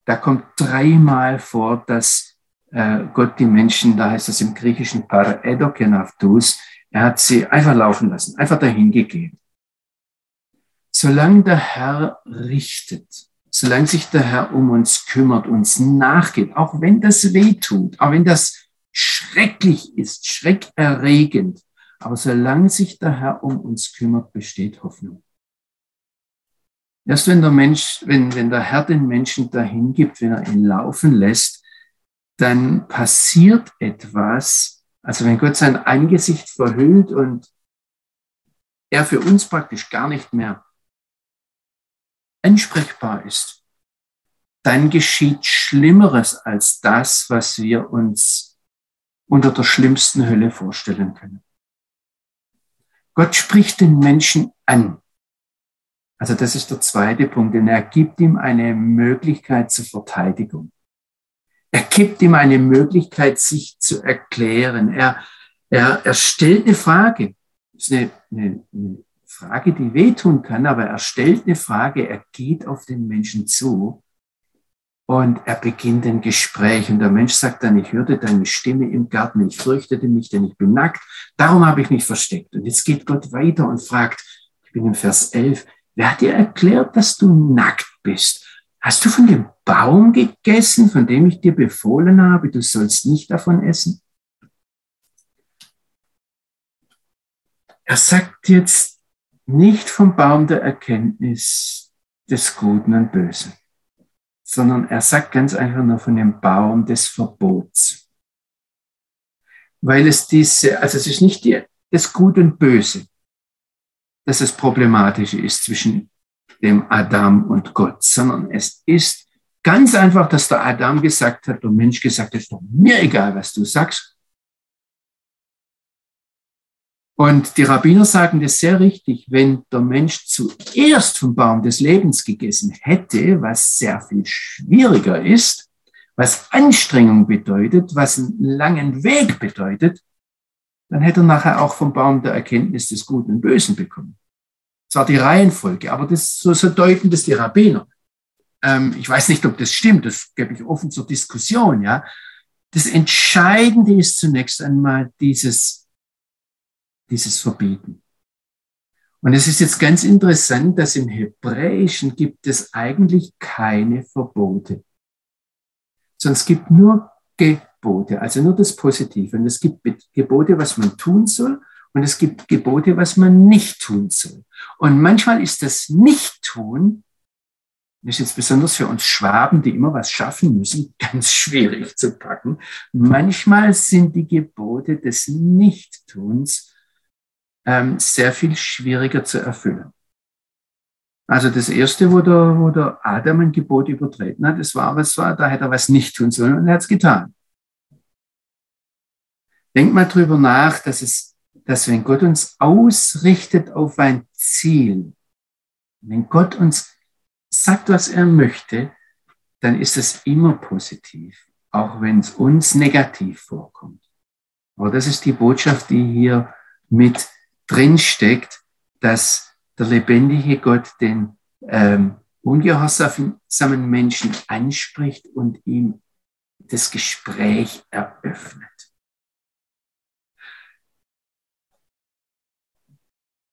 da kommt dreimal vor, dass äh, Gott die Menschen, da heißt es im Griechischen Paraedokenavtus, er hat sie einfach laufen lassen, einfach dahin gegeben. Solange der Herr richtet, solange sich der Herr um uns kümmert, uns nachgeht, auch wenn das weh tut, auch wenn das schrecklich ist, schreckerregend, aber solange sich der Herr um uns kümmert, besteht Hoffnung. Erst wenn der Mensch, wenn, wenn der Herr den Menschen dahin gibt, wenn er ihn laufen lässt, dann passiert etwas. Also wenn Gott sein Angesicht verhüllt und er für uns praktisch gar nicht mehr ansprechbar ist, dann geschieht Schlimmeres als das, was wir uns unter der schlimmsten Hölle vorstellen können. Gott spricht den Menschen an. Also das ist der zweite Punkt, denn er gibt ihm eine Möglichkeit zur Verteidigung. Er gibt ihm eine Möglichkeit, sich zu erklären. Er, er, er stellt eine Frage. Das ist eine, eine, eine Frage, die wehtun kann, aber er stellt eine Frage, er geht auf den Menschen zu und er beginnt ein Gespräch und der Mensch sagt dann, ich hörte deine Stimme im Garten, ich fürchtete mich, denn ich bin nackt, darum habe ich mich versteckt. Und jetzt geht Gott weiter und fragt, ich bin im Vers 11, wer hat dir erklärt, dass du nackt bist? Hast du von dem Baum gegessen, von dem ich dir befohlen habe, du sollst nicht davon essen? Er sagt jetzt nicht vom Baum der Erkenntnis des Guten und Bösen sondern er sagt ganz einfach nur von dem Baum des Verbots. Weil es diese, also es ist nicht die, das Gut und Böse, dass es problematisch ist zwischen dem Adam und Gott, sondern es ist ganz einfach, dass der Adam gesagt hat, der Mensch gesagt hat, ist doch mir egal, was du sagst. Und die Rabbiner sagen das sehr richtig, wenn der Mensch zuerst vom Baum des Lebens gegessen hätte, was sehr viel schwieriger ist, was Anstrengung bedeutet, was einen langen Weg bedeutet, dann hätte er nachher auch vom Baum der Erkenntnis des Guten und Bösen bekommen. Das war die Reihenfolge, aber das, so, so deuten das die Rabbiner. Ähm, ich weiß nicht, ob das stimmt, das gebe ich offen zur Diskussion, ja. Das Entscheidende ist zunächst einmal dieses dieses Verbieten. Und es ist jetzt ganz interessant, dass im Hebräischen gibt es eigentlich keine Verbote, sondern es gibt nur Gebote, also nur das Positive. Und es gibt Gebote, was man tun soll, und es gibt Gebote, was man nicht tun soll. Und manchmal ist das Nicht-Tun, das ist jetzt besonders für uns Schwaben, die immer was schaffen müssen, *laughs* ganz schwierig zu packen. Manchmal sind die Gebote des Nichttuns ähm, sehr viel schwieriger zu erfüllen. Also das erste, wo der, wo der Adam ein Gebot übertreten hat, das war, was war, da hätte er was nicht tun sollen und er hat es getan. Denk mal drüber nach, dass es, dass wenn Gott uns ausrichtet auf ein Ziel, wenn Gott uns sagt, was er möchte, dann ist es immer positiv, auch wenn es uns negativ vorkommt. Aber das ist die Botschaft, die hier mit drin steckt, dass der lebendige Gott den ähm, ungehorsamen Menschen anspricht und ihm das Gespräch eröffnet.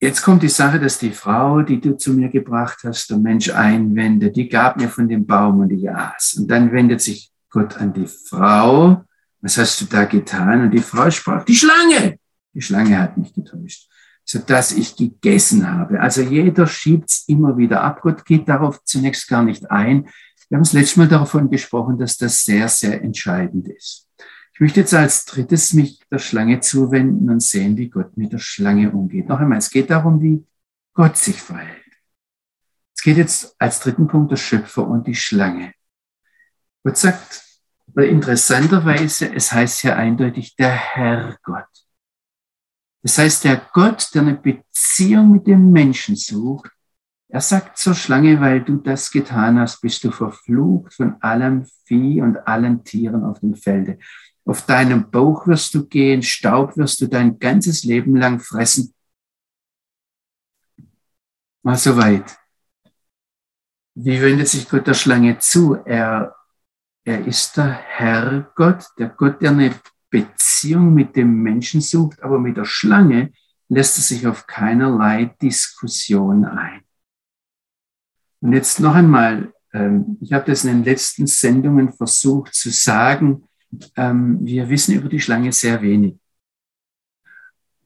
Jetzt kommt die Sache, dass die Frau, die du zu mir gebracht hast, der Mensch einwendet, die gab mir von dem Baum und ich aß. Und dann wendet sich Gott an die Frau. Was hast du da getan? Und die Frau sprach, die Schlange. Die Schlange hat mich getäuscht, sodass ich gegessen habe. Also jeder schiebt's immer wieder ab. Gott geht darauf zunächst gar nicht ein. Wir haben das letzte Mal davon gesprochen, dass das sehr, sehr entscheidend ist. Ich möchte jetzt als drittes mich der Schlange zuwenden und sehen, wie Gott mit der Schlange umgeht. Noch einmal, es geht darum, wie Gott sich verhält. Es geht jetzt als dritten Punkt der Schöpfer und die Schlange. Gott sagt interessanterweise, es heißt ja eindeutig der Herr Gott. Das heißt, der Gott, der eine Beziehung mit dem Menschen sucht, er sagt zur Schlange, weil du das getan hast, bist du verflucht von allem Vieh und allen Tieren auf dem Felde. Auf deinem Bauch wirst du gehen, Staub wirst du dein ganzes Leben lang fressen. Mal so weit. Wie wendet sich Gott der Schlange zu? Er, er ist der Herr Gott, der Gott, der eine Beziehung mit dem Menschen sucht, aber mit der Schlange lässt er sich auf keinerlei Diskussion ein. Und jetzt noch einmal, ähm, ich habe das in den letzten Sendungen versucht zu sagen, ähm, wir wissen über die Schlange sehr wenig.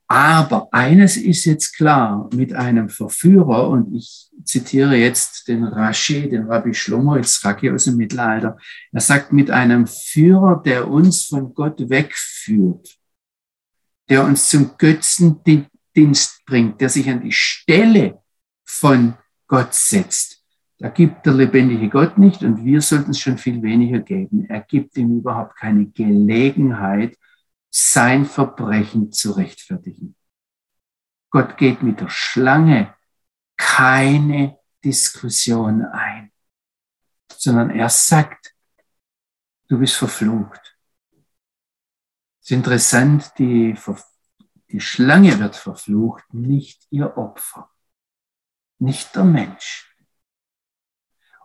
Aber eines ist jetzt klar, mit einem Verführer, und ich zitiere jetzt den Rashi, den Rabbi Shlomo Yitzhaki aus dem Mittelalter, er sagt, mit einem Führer, der uns von Gott wegführt, der uns zum Götzendienst bringt, der sich an die Stelle von Gott setzt, da gibt der lebendige Gott nicht und wir sollten es schon viel weniger geben. Er gibt ihm überhaupt keine Gelegenheit, sein Verbrechen zu rechtfertigen. Gott geht mit der Schlange keine Diskussion ein, sondern er sagt, du bist verflucht. Es ist interessant, die, die Schlange wird verflucht, nicht ihr Opfer, nicht der Mensch.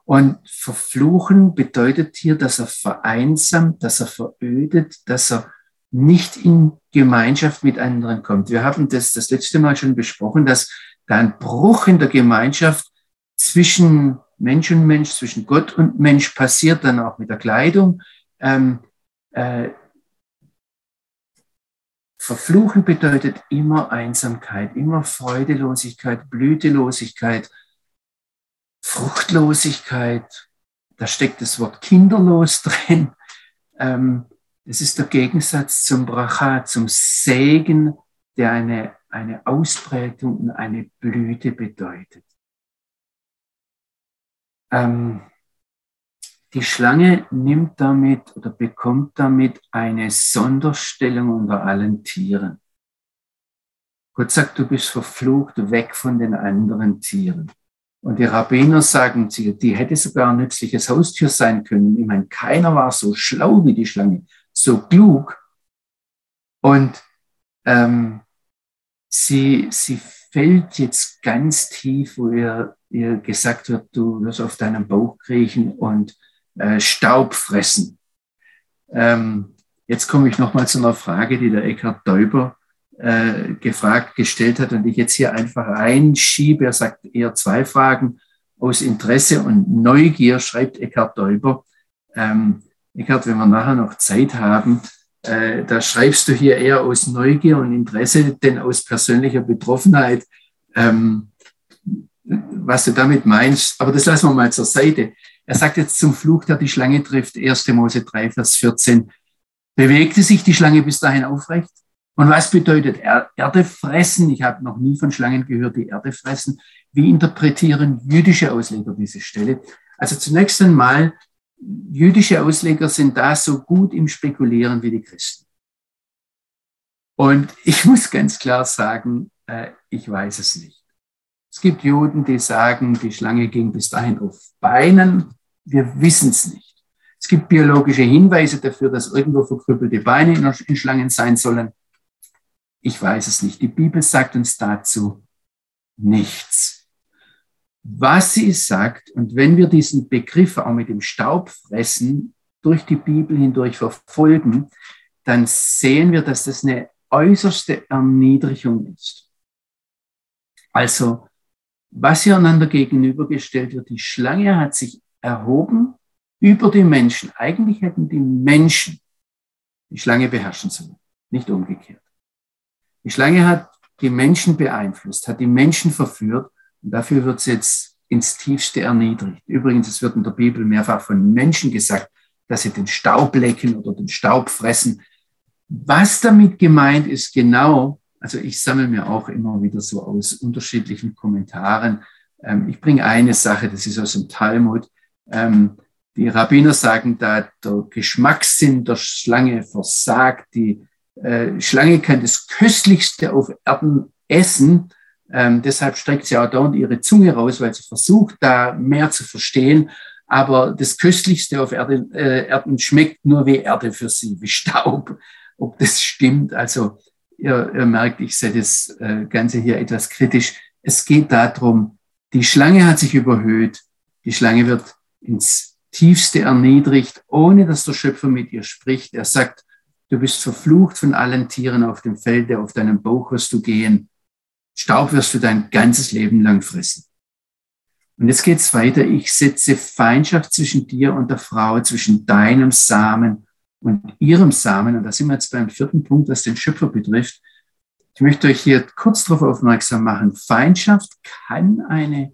Und verfluchen bedeutet hier, dass er vereinsamt, dass er verödet, dass er nicht in Gemeinschaft mit anderen kommt. Wir haben das das letzte Mal schon besprochen, dass da ein Bruch in der Gemeinschaft zwischen Mensch und Mensch, zwischen Gott und Mensch passiert, dann auch mit der Kleidung. Ähm, äh, Verfluchen bedeutet immer Einsamkeit, immer Freudelosigkeit, Blütelosigkeit, Fruchtlosigkeit, da steckt das Wort kinderlos *laughs* drin. Ähm, ist der Gegensatz zum Bracha, zum Segen, der eine, eine Ausprägung und eine Blüte bedeutet. Ähm, die Schlange nimmt damit oder bekommt damit eine Sonderstellung unter allen Tieren. Gott sagt, du bist verflucht, weg von den anderen Tieren. Und die Rabbiner sagen, sie, die hätte sogar ein nützliches Haustier sein können. Ich meine, keiner war so schlau wie die Schlange, so klug. Und ähm, sie, sie fällt jetzt ganz tief, wo ihr, ihr gesagt wird, du wirst auf deinem Bauch kriechen und äh, Staub fressen. Ähm, jetzt komme ich nochmal zu einer Frage, die der Eckhard Däuber äh, gefragt, gestellt hat und ich jetzt hier einfach reinschiebe. Er sagt eher zwei Fragen aus Interesse und Neugier, schreibt Eckhard Däuber. Ähm, Eckhard, wenn wir nachher noch Zeit haben, äh, da schreibst du hier eher aus Neugier und Interesse, denn aus persönlicher Betroffenheit, ähm, was du damit meinst. Aber das lassen wir mal zur Seite. Er sagt jetzt zum Fluch, der die Schlange trifft, 1. Mose 3, Vers 14. Bewegte sich die Schlange bis dahin aufrecht? Und was bedeutet Erde fressen? Ich habe noch nie von Schlangen gehört, die Erde fressen. Wie interpretieren jüdische Ausleger diese Stelle? Also zunächst einmal, jüdische Ausleger sind da so gut im Spekulieren wie die Christen. Und ich muss ganz klar sagen, äh, ich weiß es nicht. Es gibt Juden, die sagen, die Schlange ging bis dahin auf Beinen. Wir wissen es nicht. Es gibt biologische Hinweise dafür, dass irgendwo verkrüppelte Beine in Schlangen sein sollen. Ich weiß es nicht. Die Bibel sagt uns dazu nichts. Was sie sagt, und wenn wir diesen Begriff auch mit dem Staub fressen durch die Bibel hindurch verfolgen, dann sehen wir, dass das eine äußerste Erniedrigung ist. Also, was hier einander gegenübergestellt wird, die Schlange hat sich erhoben über die Menschen. Eigentlich hätten die Menschen die Schlange beherrschen sollen, nicht umgekehrt. Die Schlange hat die Menschen beeinflusst, hat die Menschen verführt und dafür wird sie jetzt ins tiefste erniedrigt. Übrigens, es wird in der Bibel mehrfach von Menschen gesagt, dass sie den Staub lecken oder den Staub fressen. Was damit gemeint ist, genau, also ich sammle mir auch immer wieder so aus unterschiedlichen Kommentaren. Ähm, ich bringe eine Sache, das ist aus dem Talmud. Ähm, die Rabbiner sagen da, der Geschmackssinn der Schlange versagt. Die äh, Schlange kann das Köstlichste auf Erden essen. Ähm, deshalb streckt sie auch dauernd ihre Zunge raus, weil sie versucht, da mehr zu verstehen. Aber das Köstlichste auf Erde, äh, Erden schmeckt nur wie Erde für sie, wie Staub. Ob das stimmt, also ihr, ihr merkt, ich sehe das äh, Ganze hier etwas kritisch. Es geht darum, die Schlange hat sich überhöht. Die Schlange wird ins tiefste erniedrigt, ohne dass der Schöpfer mit ihr spricht. Er sagt, du bist verflucht von allen Tieren auf dem Felde, auf deinem Bauch wirst du gehen. Staub wirst du dein ganzes Leben lang fressen. Und jetzt geht's weiter. Ich setze Feindschaft zwischen dir und der Frau, zwischen deinem Samen und ihrem Samen. Und da sind wir jetzt beim vierten Punkt, was den Schöpfer betrifft. Ich möchte euch hier kurz darauf aufmerksam machen. Feindschaft kann eine,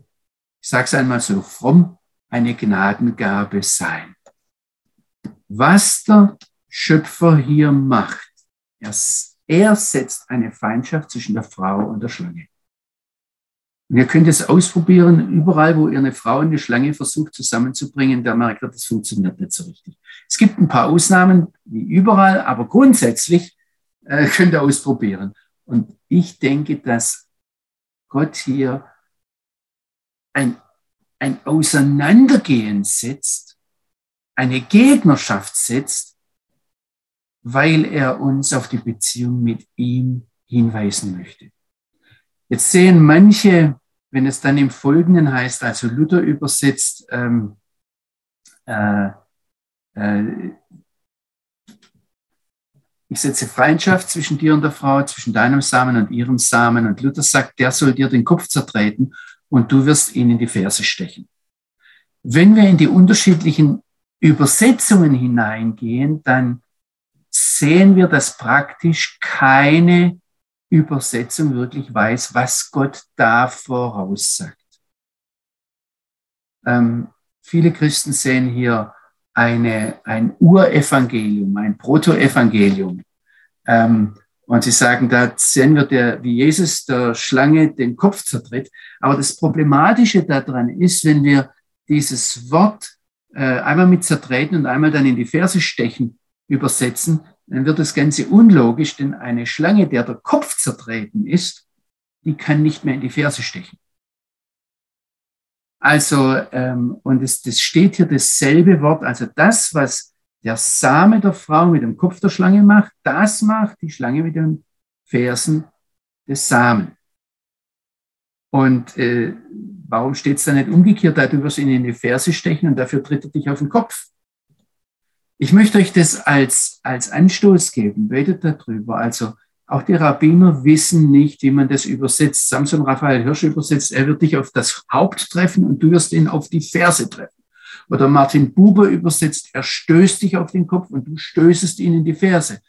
ich sage es einmal so fromm, eine Gnadengabe sein. Was der Schöpfer hier macht, er, er setzt eine Feindschaft zwischen der Frau und der Schlange. Und ihr könnt es ausprobieren, überall, wo ihr eine Frau und eine Schlange versucht zusammenzubringen, da merkt ihr, das funktioniert nicht so richtig. Es gibt ein paar Ausnahmen, wie überall, aber grundsätzlich äh, könnt ihr ausprobieren. Und ich denke, dass Gott hier ein ein Auseinandergehen setzt, eine Gegnerschaft setzt, weil er uns auf die Beziehung mit ihm hinweisen möchte. Jetzt sehen manche, wenn es dann im Folgenden heißt, also Luther übersetzt, ähm, äh, äh, ich setze Freundschaft zwischen dir und der Frau, zwischen deinem Samen und ihrem Samen. Und Luther sagt, der soll dir den Kopf zertreten und du wirst ihn in die Ferse stechen. Wenn wir in die unterschiedlichen Übersetzungen hineingehen, dann sehen wir, dass praktisch keine Übersetzung wirklich weiß, was Gott da voraussagt. Ähm, viele Christen sehen hier eine, ein Urevangelium, ein Protoevangelium. Ähm, und sie sagen, da sehen wir, der, wie Jesus der Schlange den Kopf zertritt. Aber das Problematische daran ist, wenn wir dieses Wort äh, einmal mit zertreten und einmal dann in die Ferse stechen übersetzen, dann wird das Ganze unlogisch, denn eine Schlange, der der Kopf zertreten ist, die kann nicht mehr in die Ferse stechen. Also, ähm, und es, das steht hier dasselbe Wort, also das, was der Same der Frau mit dem Kopf der Schlange macht, das macht die Schlange mit den Fersen des Samen. Und äh, warum steht es da nicht umgekehrt? Da du wirst ihn in die Ferse stechen und dafür tritt er dich auf den Kopf. Ich möchte euch das als, als Anstoß geben. Betet darüber. Also auch die Rabbiner wissen nicht, wie man das übersetzt. Samson Raphael Hirsch übersetzt, er wird dich auf das Haupt treffen und du wirst ihn auf die Ferse treffen. Oder Martin Buber übersetzt, er stößt dich auf den Kopf und du stößest ihn in die Ferse.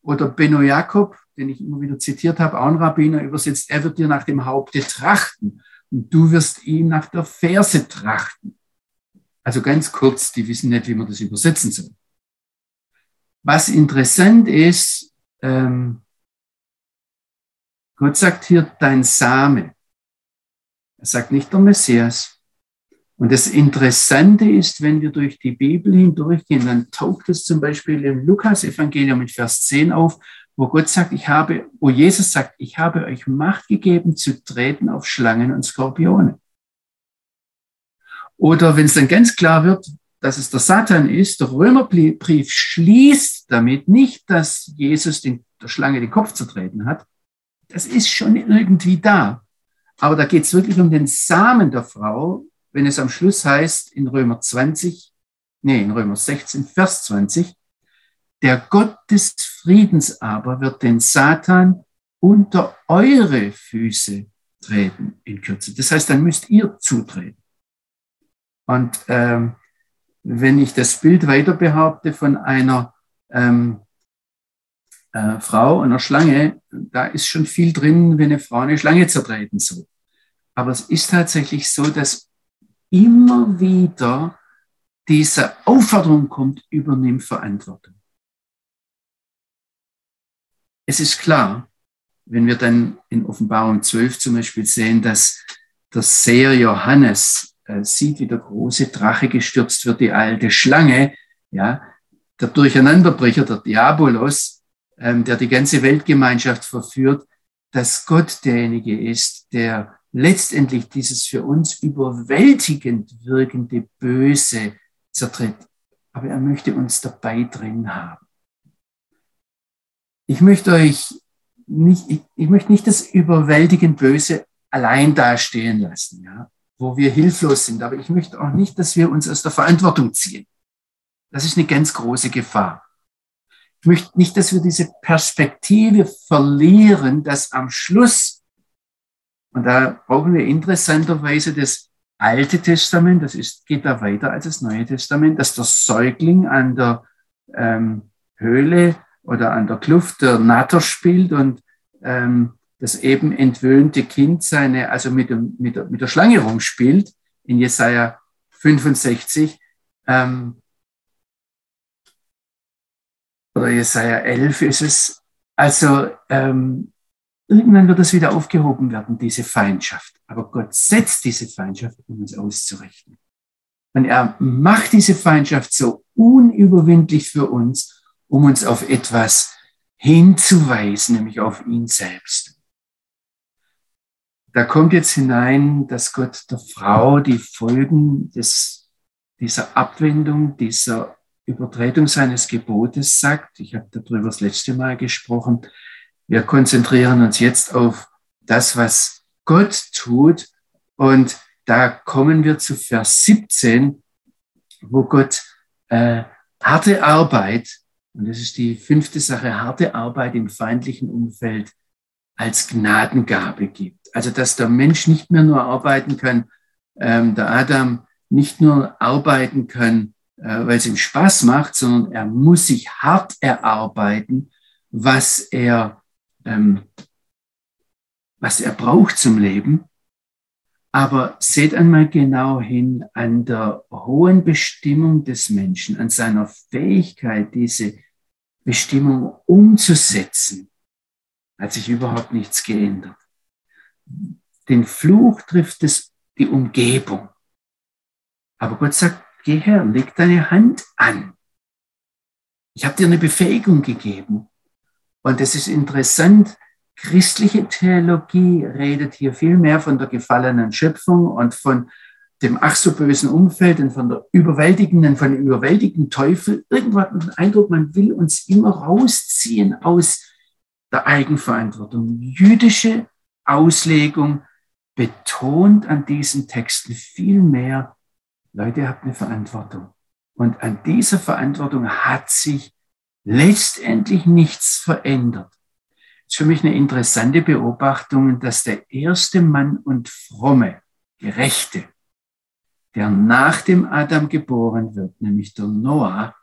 Oder Benno Jakob, den ich immer wieder zitiert habe, auch ein Rabbiner, übersetzt, er wird dir nach dem Haupte trachten und du wirst ihm nach der Ferse trachten. Also ganz kurz, die wissen nicht, wie man das übersetzen soll. Was interessant ist, ähm, Gott sagt hier dein Same. Er sagt nicht der Messias. Und das Interessante ist, wenn wir durch die Bibel hindurchgehen, dann taucht es zum Beispiel im Lukas-Evangelium mit Vers 10 auf, wo Gott sagt, ich habe, wo Jesus sagt, ich habe euch Macht gegeben zu treten auf Schlangen und Skorpione. Oder wenn es dann ganz klar wird, dass es der Satan ist. Der Römerbrief schließt damit nicht, dass Jesus den, der Schlange den Kopf zertreten hat. Das ist schon irgendwie da. Aber da geht es wirklich um den Samen der Frau, wenn es am Schluss heißt in Römer 20, nee, in Römer 16, Vers 20, der Gott des Friedens aber wird den Satan unter eure Füße treten in Kürze. Das heißt, dann müsst ihr zutreten. Und ähm, wenn ich das Bild weiter behaupte von einer ähm, äh, Frau, einer Schlange, da ist schon viel drin, wenn eine Frau eine Schlange zertreten soll. Aber es ist tatsächlich so, dass immer wieder diese Aufforderung kommt, übernimm Verantwortung. Es ist klar, wenn wir dann in Offenbarung 12 zum Beispiel sehen, dass der Seher Johannes sieht, wie der große Drache gestürzt wird, die alte Schlange, ja, der Durcheinanderbrecher, der Diabolos, ähm, der die ganze Weltgemeinschaft verführt, dass Gott derjenige ist, der letztendlich dieses für uns überwältigend wirkende Böse zertritt. Aber er möchte uns dabei drin haben. Ich möchte euch nicht, ich, ich möchte nicht das überwältigend Böse allein dastehen lassen, ja, wo wir hilflos sind. Aber ich möchte auch nicht, dass wir uns aus der Verantwortung ziehen. Das ist eine ganz große Gefahr. Ich möchte nicht, dass wir diese Perspektive verlieren, dass am Schluss, und da brauchen wir interessanterweise das Alte Testament, das ist, geht da weiter als das Neue Testament, dass der Säugling an der ähm, Höhle oder an der Kluft der Natter spielt und ähm, das eben entwöhnte Kind seine, also mit, dem, mit, der, mit der Schlange rumspielt, in Jesaja 65, ähm, oder Jesaja 11 ist es. Also ähm, irgendwann wird das wieder aufgehoben werden, diese Feindschaft. Aber Gott setzt diese Feindschaft, um uns auszurichten. Und er macht diese Feindschaft so unüberwindlich für uns, um uns auf etwas hinzuweisen, nämlich auf ihn selbst. Da kommt jetzt hinein, dass Gott der Frau die Folgen des, dieser Abwendung, dieser Übertretung seines Gebotes sagt. Ich habe darüber das letzte Mal gesprochen. Wir konzentrieren uns jetzt auf das, was Gott tut. Und da kommen wir zu Vers 17, wo Gott äh, harte Arbeit und das ist die fünfte Sache, harte Arbeit im feindlichen Umfeld als Gnadengabe gibt. Also dass der Mensch nicht mehr nur arbeiten kann, ähm, der Adam nicht nur arbeiten kann, äh, weil es ihm Spaß macht, sondern er muss sich hart erarbeiten, was er, ähm, was er braucht zum Leben. Aber seht einmal genau hin an der hohen Bestimmung des Menschen, an seiner Fähigkeit, diese Bestimmung umzusetzen, hat sich überhaupt nichts geändert. Den Fluch trifft es die Umgebung. Aber Gott sagt, geh her, leg deine Hand an. Ich habe dir eine Befähigung gegeben. Und es ist interessant, Christliche Theologie redet hier viel mehr von der gefallenen Schöpfung und von dem ach so bösen Umfeld und von der überwältigenden, von dem überwältigenden Teufel. Irgendwann hat man den Eindruck, man will uns immer rausziehen aus der Eigenverantwortung. Jüdische Auslegung betont an diesen Texten viel mehr, Leute, ihr habt eine Verantwortung. Und an dieser Verantwortung hat sich letztendlich nichts verändert ist für mich eine interessante Beobachtung, dass der erste Mann und fromme, gerechte, der nach dem Adam geboren wird, nämlich der Noah,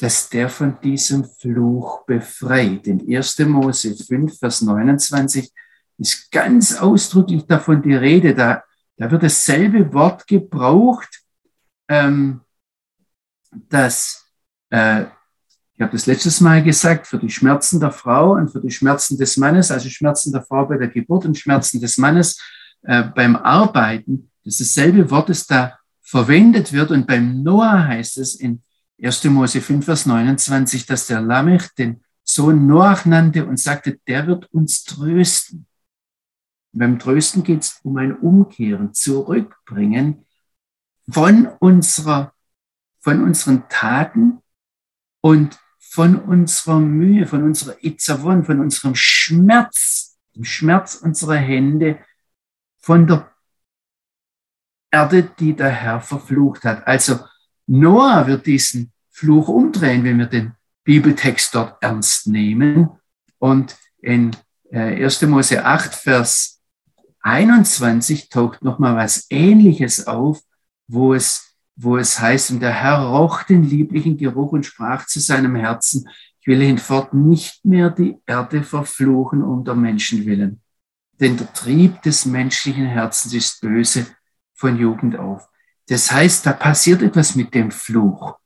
dass der von diesem Fluch befreit. In 1. Mose 5, Vers 29 ist ganz ausdrücklich davon die Rede. Da, da wird dasselbe Wort gebraucht, ähm, dass äh, ich habe das letztes Mal gesagt, für die Schmerzen der Frau und für die Schmerzen des Mannes, also Schmerzen der Frau bei der Geburt und Schmerzen des Mannes äh, beim Arbeiten, dass dasselbe Wort, das da verwendet wird. Und beim Noah heißt es in 1. Mose 5, Vers 29, dass der Lamech den Sohn Noach nannte und sagte, der wird uns trösten. Und beim Trösten geht es um ein Umkehren, Zurückbringen von unserer von unseren Taten und von unserer Mühe, von unserer Itzavon, von unserem Schmerz, dem Schmerz unserer Hände, von der Erde, die der Herr verflucht hat. Also Noah wird diesen Fluch umdrehen, wenn wir den Bibeltext dort ernst nehmen. Und in 1. Äh, Mose 8, Vers 21 taucht nochmal was Ähnliches auf, wo es, wo es heißt, und der Herr roch den lieblichen Geruch und sprach zu seinem Herzen, ich will hinfort nicht mehr die Erde verfluchen um der Menschen willen. Denn der Trieb des menschlichen Herzens ist böse von Jugend auf. Das heißt, da passiert etwas mit dem Fluch.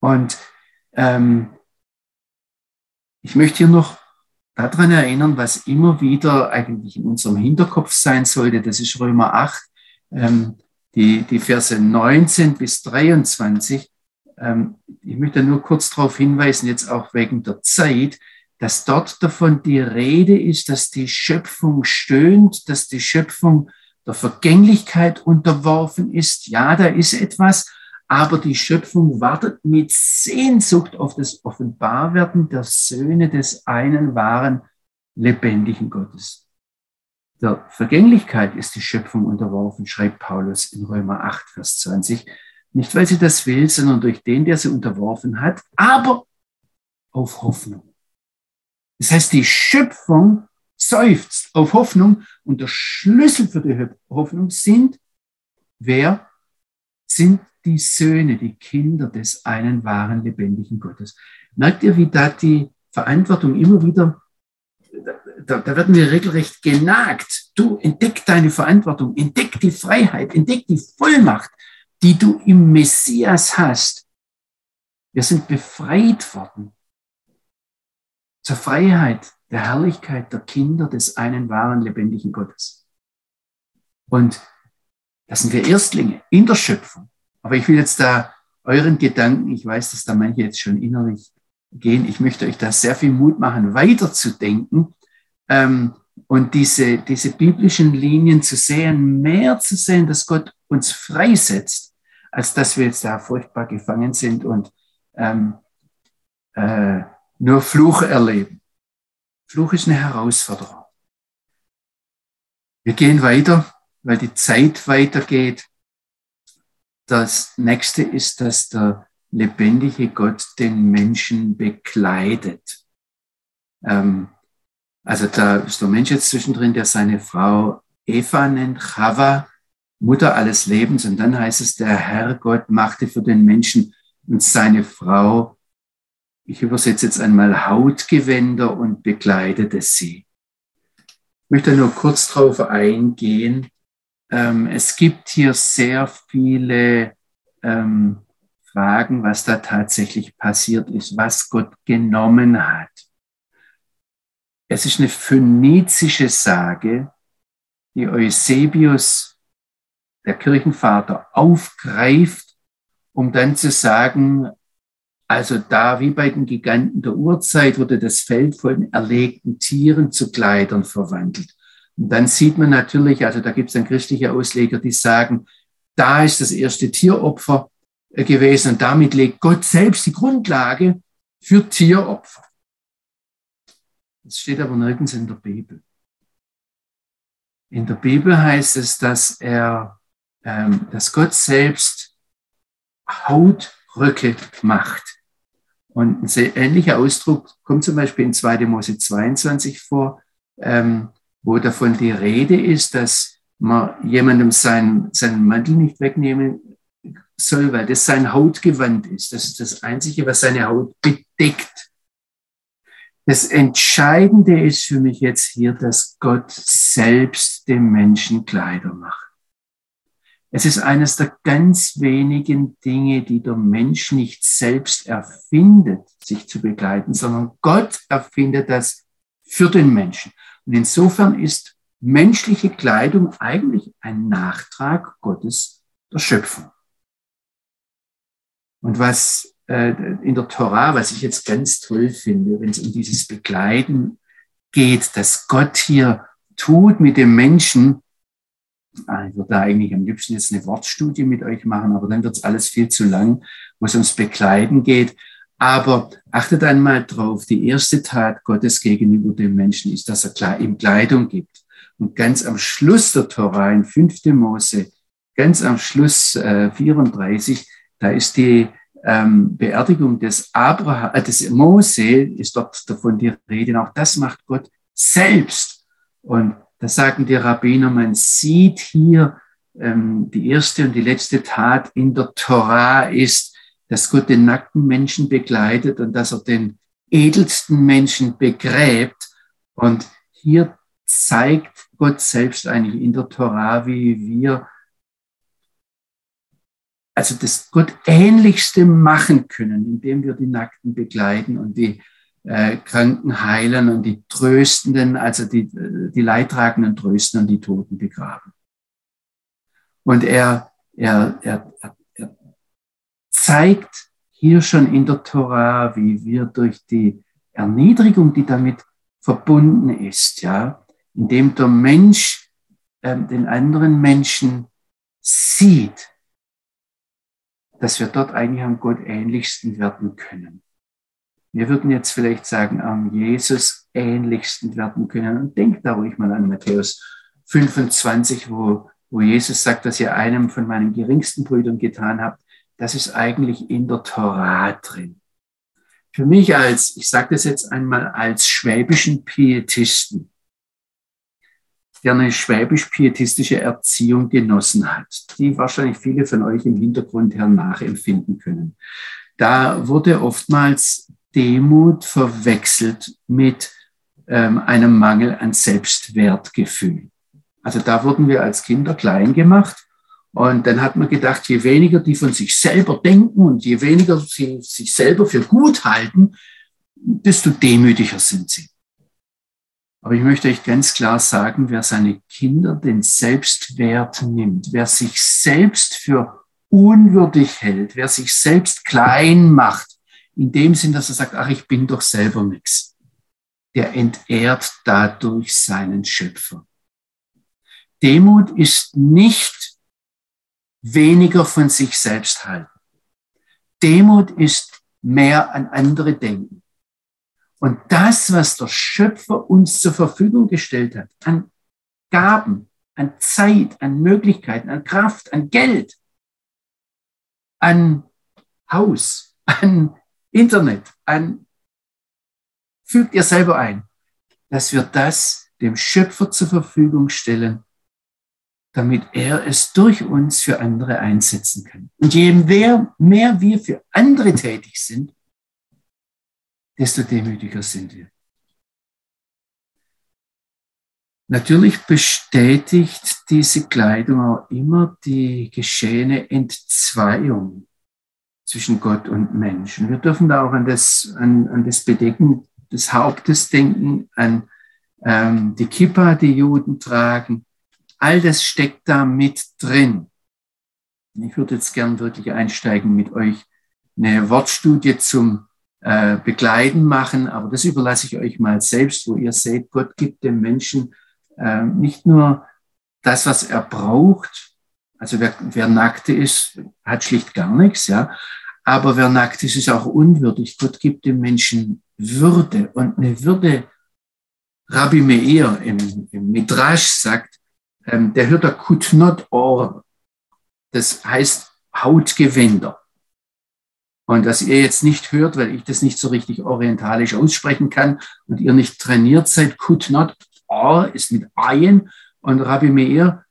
Und ähm, ich möchte hier noch daran erinnern, was immer wieder eigentlich in unserem Hinterkopf sein sollte. Das ist Römer 8, ähm, die, die Verse 19 bis 23. Ähm, ich möchte nur kurz darauf hinweisen, jetzt auch wegen der Zeit, dass dort davon die Rede ist, dass die Schöpfung stöhnt, dass die Schöpfung der Vergänglichkeit unterworfen ist. Ja, da ist etwas, aber die Schöpfung wartet mit Sehnsucht auf das Offenbarwerden der Söhne des einen wahren, lebendigen Gottes. Der Vergänglichkeit ist die Schöpfung unterworfen, schreibt Paulus in Römer 8, Vers 20. Nicht, weil sie das will, sondern durch den, der sie unterworfen hat, aber auf Hoffnung. Das heißt, die Schöpfung seufzt auf Hoffnung und der Schlüssel für die Hoffnung sind, wer sind die Söhne, die Kinder des einen wahren, lebendigen Gottes. Merkt ihr, wie da die Verantwortung immer wieder, da, da werden wir regelrecht genagt. Du entdeck deine Verantwortung, entdeck die Freiheit, entdeck die Vollmacht, die du im Messias hast. Wir sind befreit worden zur Freiheit der Herrlichkeit der Kinder des einen wahren, lebendigen Gottes. Und das sind wir Erstlinge in der Schöpfung. Aber ich will jetzt da euren Gedanken, ich weiß, dass da manche jetzt schon innerlich gehen, ich möchte euch da sehr viel Mut machen, weiterzudenken ähm, und diese, diese biblischen Linien zu sehen, mehr zu sehen, dass Gott uns freisetzt, als dass wir jetzt da furchtbar gefangen sind und ähm, äh, nur Fluch erleben. Fluch ist eine Herausforderung. Wir gehen weiter, weil die Zeit weitergeht. Das nächste ist, dass der lebendige Gott den Menschen bekleidet. Ähm, also da ist der Mensch jetzt zwischendrin, der seine Frau Eva nennt, Chava, Mutter alles Lebens. Und dann heißt es, der Herr Gott machte für den Menschen und seine Frau, ich übersetze jetzt einmal Hautgewänder und bekleidete sie. Ich möchte nur kurz darauf eingehen, ähm, es gibt hier sehr viele ähm, Fragen, was da tatsächlich passiert ist, was Gott genommen hat. Es ist eine phönizische Sage, die Eusebius, der Kirchenvater, aufgreift, um dann zu sagen, also da wie bei den Giganten der Urzeit wurde das Feld von erlegten Tieren zu Kleidern verwandelt. Und dann sieht man natürlich, also da gibt es dann christliche Ausleger, die sagen, da ist das erste Tieropfer äh, gewesen und damit legt Gott selbst die Grundlage für Tieropfer. Das steht aber nirgends in der Bibel. In der Bibel heißt es, dass er, ähm, dass Gott selbst Hautröcke macht. Und ein sehr ähnlicher Ausdruck kommt zum Beispiel in 2. Mose 22 vor. Ähm, wo davon die Rede ist, dass man jemandem sein, seinen Mantel nicht wegnehmen soll, weil das sein Hautgewand ist. Das ist das Einzige, was seine Haut bedeckt. Das Entscheidende ist für mich jetzt hier, dass Gott selbst dem Menschen Kleider macht. Es ist eines der ganz wenigen Dinge, die der Mensch nicht selbst erfindet, sich zu begleiten, sondern Gott erfindet das für den Menschen. Und insofern ist menschliche Kleidung eigentlich ein Nachtrag Gottes der Schöpfung. Und was äh, in der Torah, was ich jetzt ganz toll finde, wenn es um dieses Bekleiden geht, dass Gott hier tut mit dem Menschen, ich würde da eigentlich am liebsten jetzt eine Wortstudie mit euch machen, aber dann wird es alles viel zu lang, wo es ums Bekleiden geht. Aber achtet einmal drauf, die erste Tat Gottes gegenüber dem Menschen ist, dass er ihm Kleidung gibt. Und ganz am Schluss der Tora, in 5. Mose, ganz am Schluss äh, 34, da ist die ähm, Beerdigung des Abraham, äh, des Mose, ist dort davon die Rede. Und auch das macht Gott selbst. Und da sagen die Rabbiner, man sieht hier, ähm, die erste und die letzte Tat in der Torah ist, dass Gott den nackten Menschen begleitet und dass er den edelsten Menschen begräbt. Und hier zeigt Gott selbst eigentlich in der Torah, wie wir also das Gott ähnlichste machen können, indem wir die Nackten begleiten und die äh, Kranken heilen und die Tröstenden, also die, die Leidtragenden trösten und die Toten begraben. Und er, er, er, er zeigt hier schon in der Torah, wie wir durch die Erniedrigung, die damit verbunden ist, ja, indem der Mensch äh, den anderen Menschen sieht, dass wir dort eigentlich am Gott ähnlichsten werden können. Wir würden jetzt vielleicht sagen, am Jesus ähnlichsten werden können. Und denkt da ruhig mal an Matthäus 25, wo, wo Jesus sagt, dass ihr einem von meinen geringsten Brüdern getan habt. Das ist eigentlich in der Torah drin. Für mich als, ich sage das jetzt einmal, als schwäbischen Pietisten, der eine schwäbisch-pietistische Erziehung genossen hat, die wahrscheinlich viele von euch im Hintergrund her nachempfinden können. Da wurde oftmals Demut verwechselt mit ähm, einem Mangel an Selbstwertgefühl. Also da wurden wir als Kinder klein gemacht und dann hat man gedacht, je weniger die von sich selber denken und je weniger sie sich selber für gut halten, desto demütiger sind sie. Aber ich möchte euch ganz klar sagen, wer seine Kinder den Selbstwert nimmt, wer sich selbst für unwürdig hält, wer sich selbst klein macht, in dem Sinn, dass er sagt, ach, ich bin doch selber nichts, der entehrt dadurch seinen Schöpfer. Demut ist nicht weniger von sich selbst halten. Demut ist mehr an andere denken. Und das, was der Schöpfer uns zur Verfügung gestellt hat, an Gaben, an Zeit, an Möglichkeiten, an Kraft, an Geld, an Haus, *laughs* an Internet, an, fügt ihr selber ein, dass wir das dem Schöpfer zur Verfügung stellen, damit er es durch uns für andere einsetzen kann. Und je mehr, mehr wir für andere tätig sind, desto demütiger sind wir. Natürlich bestätigt diese Kleidung auch immer die geschehene Entzweiung zwischen Gott und Menschen. Wir dürfen da auch an das, an, an das Bedecken des Hauptes denken, an ähm, die Kippa, die Juden tragen. All das steckt da mit drin. Ich würde jetzt gern wirklich einsteigen mit euch eine Wortstudie zum äh, begleiten machen, aber das überlasse ich euch mal selbst, wo ihr seht, Gott gibt dem Menschen äh, nicht nur das, was er braucht, also wer, wer nackte ist, hat schlicht gar nichts, ja, aber wer nackt ist, ist auch unwürdig. Gott gibt dem Menschen Würde und eine Würde. Rabbi Meir im, im Midrash sagt, ähm, der hört der Kutnot Or. Das heißt Hautgewänder. Und was ihr jetzt nicht hört, weil ich das nicht so richtig orientalisch aussprechen kann und ihr nicht trainiert seid, could not or ist mit Ayen und Rabbi Meir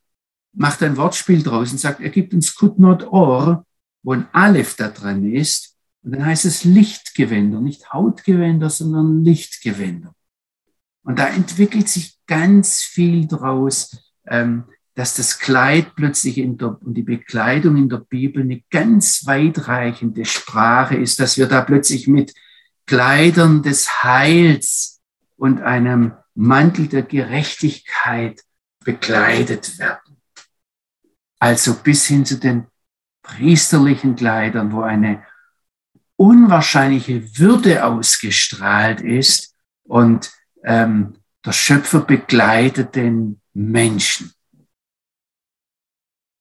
macht ein Wortspiel draus und sagt, er gibt uns could not or, wo ein Aleph da dran ist. Und dann heißt es Lichtgewänder, nicht Hautgewänder, sondern Lichtgewänder. Und da entwickelt sich ganz viel draus, ähm, dass das Kleid plötzlich in der, und die Bekleidung in der Bibel eine ganz weitreichende Sprache ist, dass wir da plötzlich mit Kleidern des Heils und einem Mantel der Gerechtigkeit bekleidet werden. Also bis hin zu den priesterlichen Kleidern, wo eine unwahrscheinliche Würde ausgestrahlt ist und ähm, der Schöpfer begleitet den Menschen.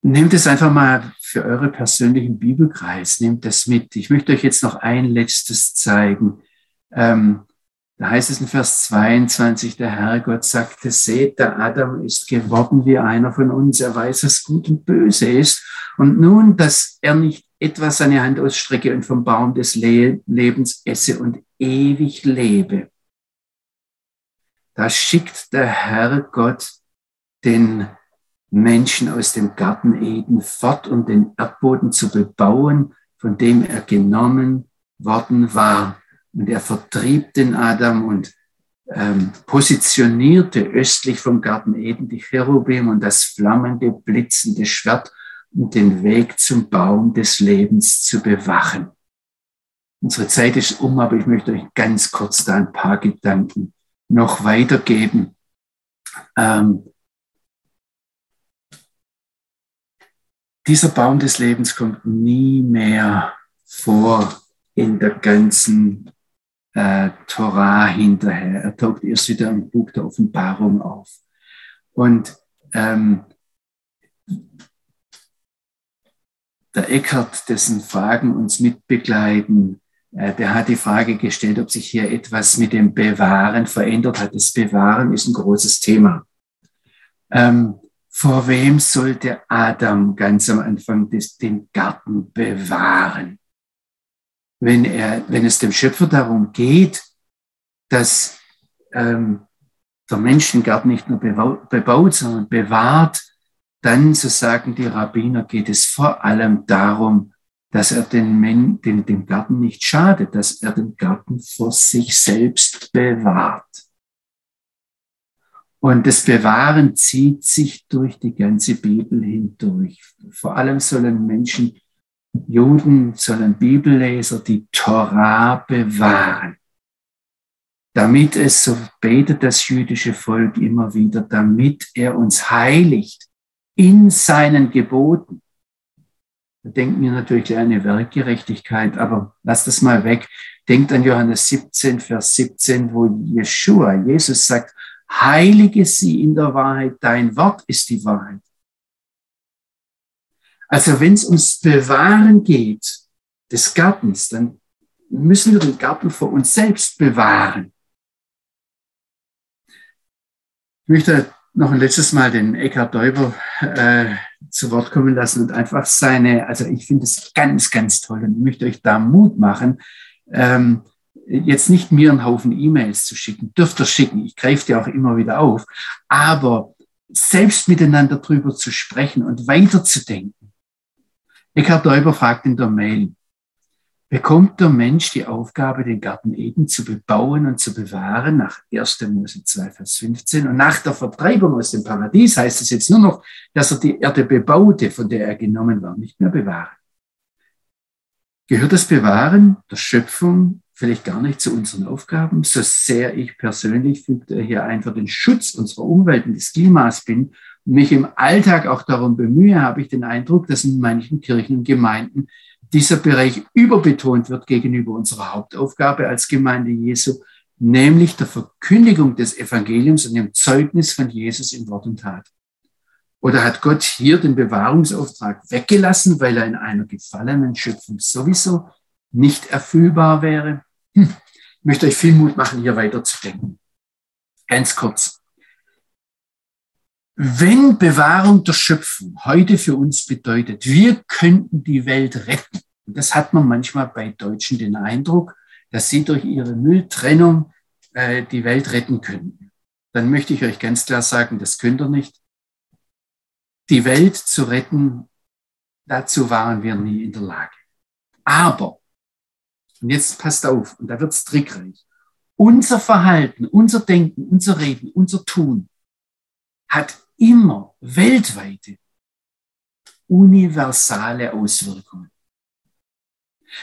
nehmt es einfach mal für eure persönlichen Bibelkreis, nehmt das mit. Ich möchte euch jetzt noch ein letztes zeigen. Ähm, da heißt es in Vers 22, der Herrgott sagte, seht, der Adam ist geworden wie einer von uns, er weiß, was gut und böse ist. Und nun, dass er nicht etwas seine Hand ausstrecke und vom Baum des Le Lebens esse und ewig lebe. Da schickt der Herrgott den Menschen aus dem Garten Eden fort, um den Erdboden zu bebauen, von dem er genommen worden war. Und er vertrieb den Adam und ähm, positionierte östlich vom Garten Eden die Cherubim und das flammende, blitzende Schwert, um den Weg zum Baum des Lebens zu bewachen. Unsere Zeit ist um, aber ich möchte euch ganz kurz da ein paar Gedanken noch weitergeben. Ähm, dieser Baum des Lebens kommt nie mehr vor in der ganzen äh, Torah hinterher. Er taucht erst wieder im Buch der Offenbarung auf. Und ähm, der Eckhart, dessen Fragen uns mitbegleiten, äh, der hat die Frage gestellt, ob sich hier etwas mit dem Bewahren verändert hat. Das Bewahren ist ein großes Thema. Ähm, vor wem sollte Adam ganz am Anfang des, den Garten bewahren? Wenn, er, wenn es dem Schöpfer darum geht, dass ähm, der Menschengarten nicht nur bebaut, sondern bewahrt, dann, so sagen die Rabbiner, geht es vor allem darum, dass er den, Men den, dem Garten nicht schadet, dass er den Garten vor sich selbst bewahrt. Und das Bewahren zieht sich durch die ganze Bibel hindurch. Vor allem sollen Menschen Juden sollen Bibelleser die Torah bewahren. Damit es, so betet das jüdische Volk immer wieder, damit er uns heiligt in seinen Geboten. Da denken wir natürlich an eine Werkgerechtigkeit, aber lasst das mal weg. Denkt an Johannes 17, Vers 17, wo Jeshua, Jesus sagt, heilige sie in der Wahrheit, dein Wort ist die Wahrheit. Also wenn es ums Bewahren geht des Gartens, dann müssen wir den Garten vor uns selbst bewahren. Ich möchte noch ein letztes Mal den Eckhard Däuber äh, zu Wort kommen lassen und einfach seine, also ich finde es ganz, ganz toll und möchte euch da Mut machen, ähm, jetzt nicht mir einen Haufen E-Mails zu schicken, dürft ihr schicken, ich greife die auch immer wieder auf, aber selbst miteinander drüber zu sprechen und weiterzudenken. Eckhard Däuber fragt in der Mail, bekommt der Mensch die Aufgabe, den Garten Eden zu bebauen und zu bewahren, nach 1. Mose 2, Vers 15. Und nach der Vertreibung aus dem Paradies heißt es jetzt nur noch, dass er die Erde bebaute, von der er genommen war, nicht mehr bewahren. Gehört das Bewahren der Schöpfung vielleicht gar nicht zu unseren Aufgaben, so sehr ich persönlich hier einfach den Schutz unserer Umwelt und des Klimas bin mich im Alltag auch darum bemühe, habe ich den Eindruck, dass in manchen Kirchen und Gemeinden dieser Bereich überbetont wird gegenüber unserer Hauptaufgabe als Gemeinde Jesu, nämlich der Verkündigung des Evangeliums und dem Zeugnis von Jesus in Wort und Tat. Oder hat Gott hier den Bewahrungsauftrag weggelassen, weil er in einer gefallenen Schöpfung sowieso nicht erfüllbar wäre? Hm. Ich möchte euch viel Mut machen, hier weiterzudenken. Ganz kurz. Wenn Bewahrung der Schöpfung heute für uns bedeutet, wir könnten die Welt retten, und das hat man manchmal bei Deutschen den Eindruck, dass sie durch ihre Mülltrennung äh, die Welt retten könnten, dann möchte ich euch ganz klar sagen, das könnt ihr nicht. Die Welt zu retten, dazu waren wir nie in der Lage. Aber, und jetzt passt auf, und da wird's trickreich, unser Verhalten, unser Denken, unser Reden, unser Tun hat immer weltweite, universale Auswirkungen.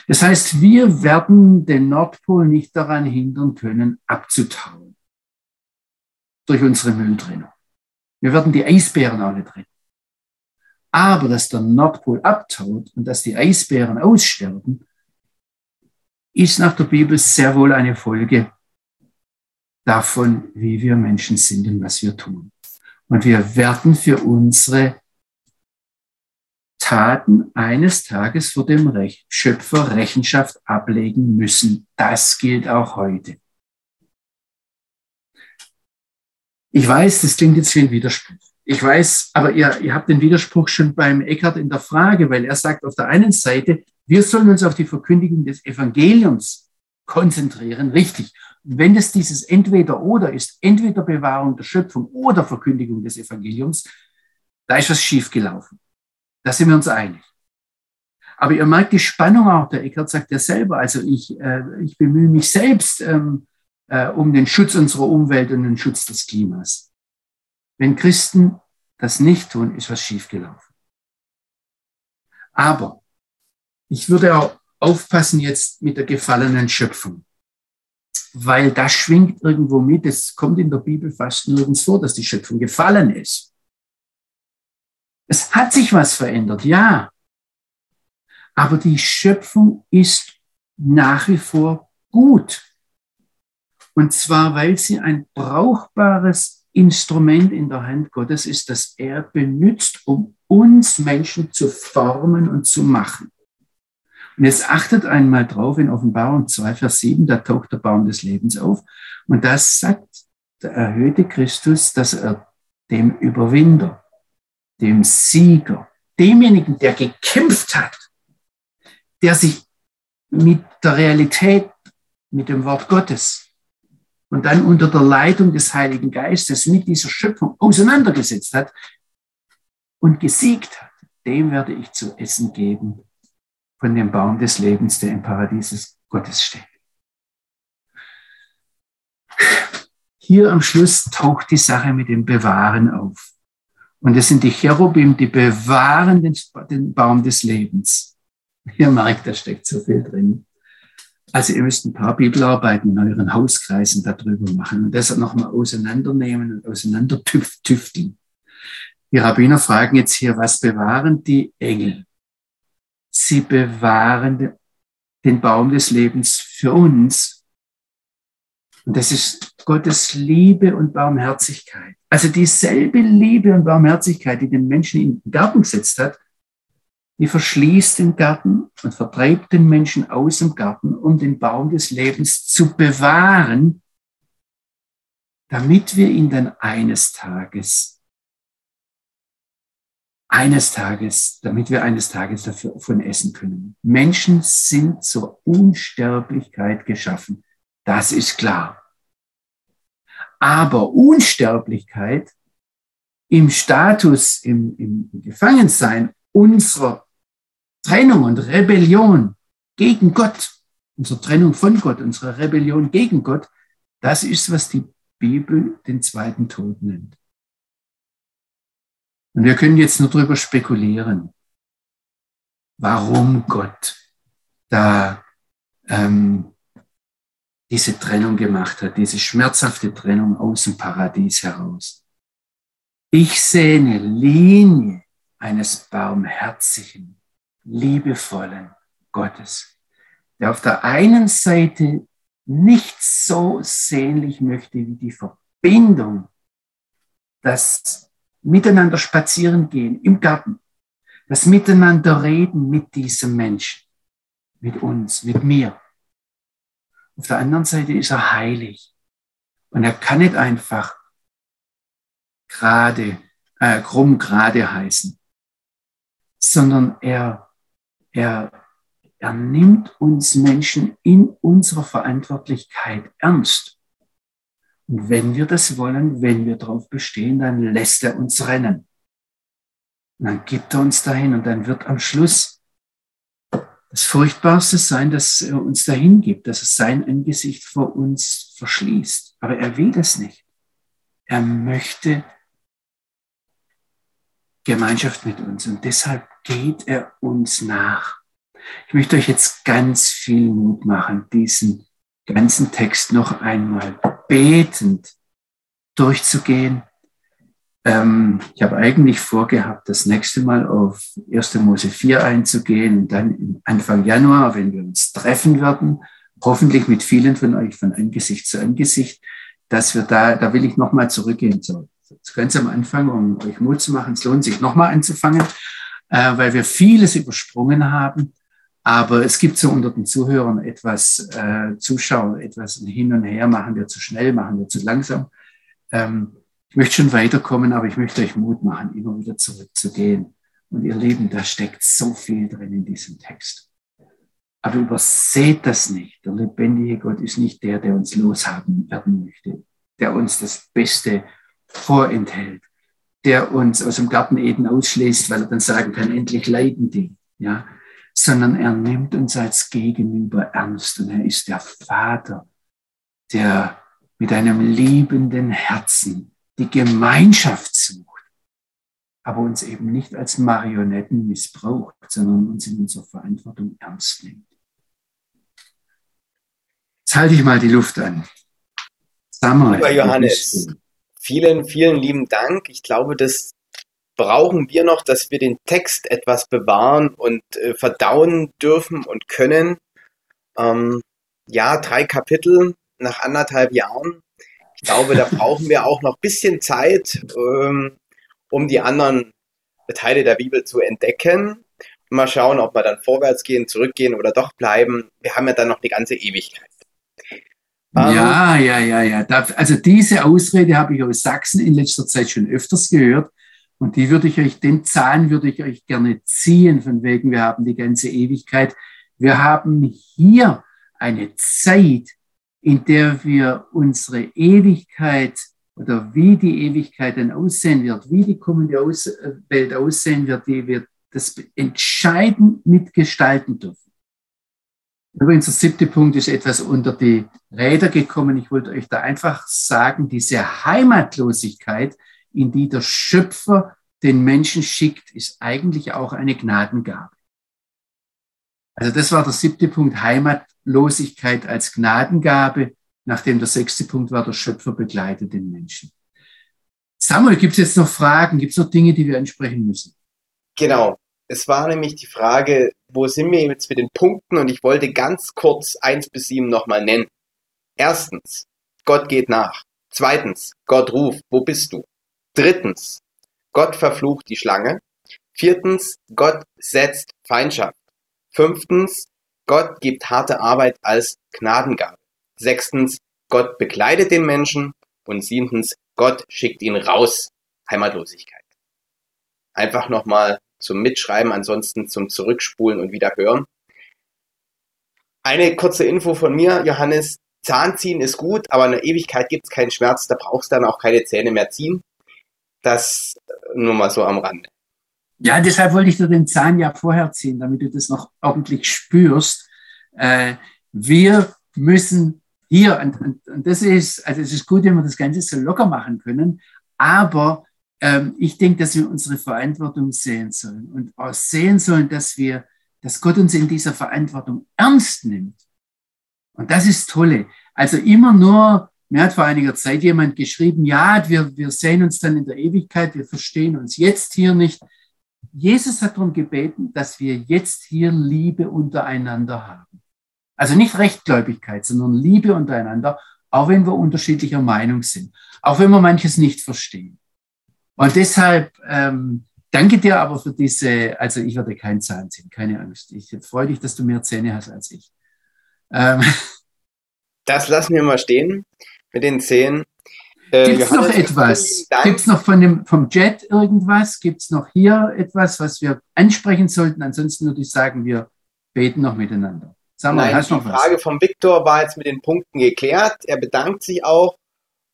Das heißt, wir werden den Nordpol nicht daran hindern können, abzutauen durch unsere Mülltrennung. Wir werden die Eisbären nicht retten. Aber dass der Nordpol abtaut und dass die Eisbären aussterben, ist nach der Bibel sehr wohl eine Folge davon, wie wir Menschen sind und was wir tun. Und wir werden für unsere Taten eines Tages vor dem Schöpfer Rechenschaft ablegen müssen. Das gilt auch heute. Ich weiß, das klingt jetzt wie ein Widerspruch. Ich weiß, aber ihr, ihr habt den Widerspruch schon beim Eckhart in der Frage, weil er sagt auf der einen Seite, wir sollen uns auf die Verkündigung des Evangeliums konzentrieren, richtig. Wenn es dieses entweder oder ist, entweder Bewahrung der Schöpfung oder Verkündigung des Evangeliums, da ist was schiefgelaufen. Da sind wir uns einig. Aber ihr merkt die Spannung auch, der Eckhart sagt ja selber, also ich, äh, ich bemühe mich selbst ähm, äh, um den Schutz unserer Umwelt und den Schutz des Klimas. Wenn Christen das nicht tun, ist was schiefgelaufen. Aber ich würde auch aufpassen jetzt mit der gefallenen Schöpfung, weil das schwingt irgendwo mit. Es kommt in der Bibel fast nirgends vor, dass die Schöpfung gefallen ist. Es hat sich was verändert, ja. Aber die Schöpfung ist nach wie vor gut. Und zwar, weil sie ein brauchbares Instrument in der Hand Gottes ist, das er benutzt, um uns Menschen zu formen und zu machen. Und jetzt achtet einmal drauf, in Offenbarung 2, Vers 7, da taucht der Baum des Lebens auf. Und das sagt der erhöhte Christus, dass er dem Überwinder, dem Sieger, demjenigen, der gekämpft hat, der sich mit der Realität, mit dem Wort Gottes und dann unter der Leitung des Heiligen Geistes mit dieser Schöpfung auseinandergesetzt hat und gesiegt hat, dem werde ich zu essen geben von dem Baum des Lebens, der im Paradies Gottes steht. Hier am Schluss taucht die Sache mit dem Bewahren auf. Und es sind die Cherubim, die bewahren den, den Baum des Lebens. Ihr merkt, da steckt so viel drin. Also ihr müsst ein paar Bibelarbeiten in euren Hauskreisen darüber machen und das nochmal auseinandernehmen und auseinandertüfteln. Die Rabbiner fragen jetzt hier, was bewahren die Engel? Sie bewahren den Baum des Lebens für uns. Und das ist Gottes Liebe und Barmherzigkeit. Also dieselbe Liebe und Barmherzigkeit, die den Menschen in den Garten gesetzt hat, die verschließt den Garten und vertreibt den Menschen aus dem Garten, um den Baum des Lebens zu bewahren, damit wir ihn dann eines Tages, eines Tages, damit wir eines Tages davon essen können. Menschen sind zur Unsterblichkeit geschaffen. Das ist klar. Aber Unsterblichkeit im Status, im, im Gefangensein unserer Trennung und Rebellion gegen Gott, unsere Trennung von Gott, unsere Rebellion gegen Gott, das ist, was die Bibel den zweiten Tod nennt. Und wir können jetzt nur darüber spekulieren, warum Gott da ähm, diese Trennung gemacht hat, diese schmerzhafte Trennung aus dem Paradies heraus. Ich sehe eine Linie eines barmherzigen, liebevollen Gottes, der auf der einen Seite nicht so sehnlich möchte wie die Verbindung, das Miteinander spazieren gehen im Garten, das Miteinander reden mit diesem Menschen, mit uns, mit mir. Auf der anderen Seite ist er heilig und er kann nicht einfach gerade, äh, krumm gerade heißen, sondern er er, er nimmt uns Menschen in unserer Verantwortlichkeit ernst. Und wenn wir das wollen, wenn wir darauf bestehen, dann lässt er uns rennen. Und dann gibt er uns dahin und dann wird am Schluss das Furchtbarste sein, dass er uns dahin gibt, dass er sein Angesicht vor uns verschließt. Aber er will das nicht. Er möchte Gemeinschaft mit uns und deshalb geht er uns nach. Ich möchte euch jetzt ganz viel Mut machen, diesen ganzen Text noch einmal betend durchzugehen. Ähm, ich habe eigentlich vorgehabt, das nächste Mal auf 1. Mose 4 einzugehen und dann Anfang Januar, wenn wir uns treffen werden, hoffentlich mit vielen von euch von Angesicht zu Angesicht, dass wir da, da will ich nochmal zurückgehen, so ganz am Anfang, um euch Mut zu machen. Es lohnt sich nochmal anzufangen. äh, weil wir vieles übersprungen haben. Aber es gibt so unter den Zuhörern etwas, äh, Zuschauer, etwas hin und her, machen wir zu schnell, machen wir zu langsam. Ähm, ich möchte schon weiterkommen, aber ich möchte euch Mut machen, immer wieder zurückzugehen. Und ihr Lieben, da steckt so viel drin in diesem Text. Aber überseht das nicht. Der lebendige Gott ist nicht der, der uns loshaben werden möchte, der uns das Beste vorenthält, der uns aus dem Garten Eden ausschließt, weil er dann sagen kann, endlich leiden die. Ja, sondern er nimmt uns als Gegenüber ernst und er ist der Vater, der mit einem liebenden Herzen die Gemeinschaft sucht, aber uns eben nicht als Marionetten missbraucht, sondern uns in unserer Verantwortung ernst nimmt. Jetzt halte ich mal die Luft an. Samuel, Lieber Johannes, vielen, vielen lieben Dank. Ich glaube, das brauchen wir noch, dass wir den Text etwas bewahren und äh, verdauen dürfen und können. Ähm, ja, drei Kapitel nach anderthalb Jahren. Ich glaube, da *laughs* brauchen wir auch noch ein bisschen Zeit, ähm, um die anderen Teile der Bibel zu entdecken. Mal schauen, ob wir dann vorwärts gehen, zurückgehen oder doch bleiben. Wir haben ja dann noch die ganze Ewigkeit. Ähm, ja, ja, ja, ja. also diese Ausrede habe ich aus Sachsen in letzter Zeit schon öfters gehört. Und die würde ich euch, den Zahn würde ich euch gerne ziehen, von wegen, wir haben die ganze Ewigkeit. Wir haben hier eine Zeit, in der wir unsere Ewigkeit oder wie die Ewigkeit dann aussehen wird, wie die kommende Welt aussehen wird, die wir das entscheidend mitgestalten dürfen. Übrigens, der siebte Punkt ist etwas unter die Räder gekommen. Ich wollte euch da einfach sagen, diese Heimatlosigkeit, in die der Schöpfer den Menschen schickt, ist eigentlich auch eine Gnadengabe. Also das war der siebte Punkt, Heimatlosigkeit als Gnadengabe, nachdem der sechste Punkt war, der Schöpfer begleitet den Menschen. Samuel, gibt es jetzt noch Fragen? Gibt es noch Dinge, die wir ansprechen müssen? Genau. Es war nämlich die Frage, wo sind wir jetzt mit den Punkten? Und ich wollte ganz kurz eins bis sieben nochmal nennen. Erstens, Gott geht nach. Zweitens, Gott ruft, wo bist du? Drittens, Gott verflucht die Schlange. Viertens, Gott setzt Feindschaft. Fünftens, Gott gibt harte Arbeit als Gnadengabe. Sechstens, Gott bekleidet den Menschen. Und siebtens, Gott schickt ihn raus. Heimatlosigkeit. Einfach nochmal zum Mitschreiben, ansonsten zum Zurückspulen und wieder hören. Eine kurze Info von mir, Johannes. Zahnziehen ist gut, aber in der Ewigkeit gibt es keinen Schmerz, da brauchst du dann auch keine Zähne mehr ziehen. Das nur mal so am Rande. Ja, deshalb wollte ich dir den Zahn ja vorher ziehen, damit du das noch ordentlich spürst. Äh, wir müssen hier, und, und, und, das ist, also es ist gut, wenn wir das Ganze so locker machen können, aber ähm, ich denke, dass wir unsere Verantwortung sehen sollen und auch sehen sollen, dass wir, dass Gott uns in dieser Verantwortung ernst nimmt. Und das ist tolle. Also immer nur mir hat vor einiger Zeit jemand geschrieben, ja, wir, wir sehen uns dann in der Ewigkeit, wir verstehen uns jetzt hier nicht. Jesus hat darum gebeten, dass wir jetzt hier Liebe untereinander haben. Also nicht Rechtgläubigkeit, sondern Liebe untereinander, auch wenn wir unterschiedlicher Meinung sind, auch wenn wir manches nicht verstehen. Und deshalb ähm, danke dir aber für diese, also ich werde kein Zahn ziehen, keine Angst. Ich freue dich, dass du mehr Zähne hast als ich. Ähm. *laughs* Das lassen wir mal stehen mit den Zehen. Äh, Gibt es noch etwas? Gibt es noch von dem, vom Jet irgendwas? Gibt es noch hier etwas, was wir ansprechen sollten? Ansonsten würde ich sagen, wir beten noch miteinander. Sag mal, Nein, hast die noch Frage was? vom Viktor war jetzt mit den Punkten geklärt. Er bedankt sich auch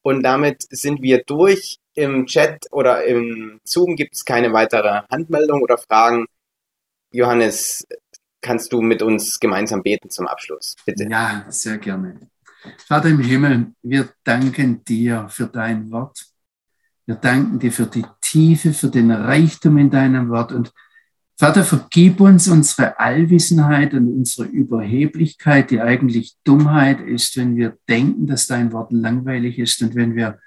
und damit sind wir durch. Im Chat oder im Zoom gibt es keine weitere Handmeldung oder Fragen. Johannes, kannst du mit uns gemeinsam beten zum Abschluss? Bitte. Ja, sehr gerne. Vater im Himmel, wir danken dir für dein Wort. Wir danken dir für die Tiefe, für den Reichtum in deinem Wort. Und Vater, vergib uns unsere Allwissenheit und unsere Überheblichkeit, die eigentlich Dummheit ist, wenn wir denken, dass dein Wort langweilig ist und wenn wir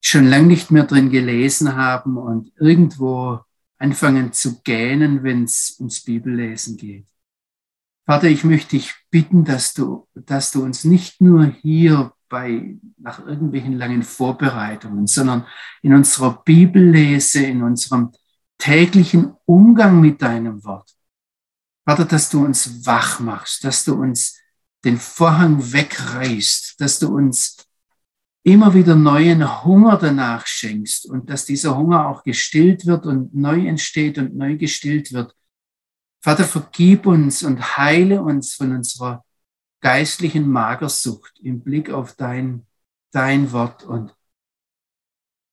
schon lange nicht mehr drin gelesen haben und irgendwo anfangen zu gähnen, wenn es ums Bibellesen geht. Vater, ich möchte dich bitten, dass du, dass du uns nicht nur hier bei, nach irgendwelchen langen Vorbereitungen, sondern in unserer Bibellese, in unserem täglichen Umgang mit deinem Wort. Vater, dass du uns wach machst, dass du uns den Vorhang wegreißt, dass du uns immer wieder neuen Hunger danach schenkst und dass dieser Hunger auch gestillt wird und neu entsteht und neu gestillt wird. Vater, vergib uns und heile uns von unserer geistlichen Magersucht im Blick auf dein, dein Wort und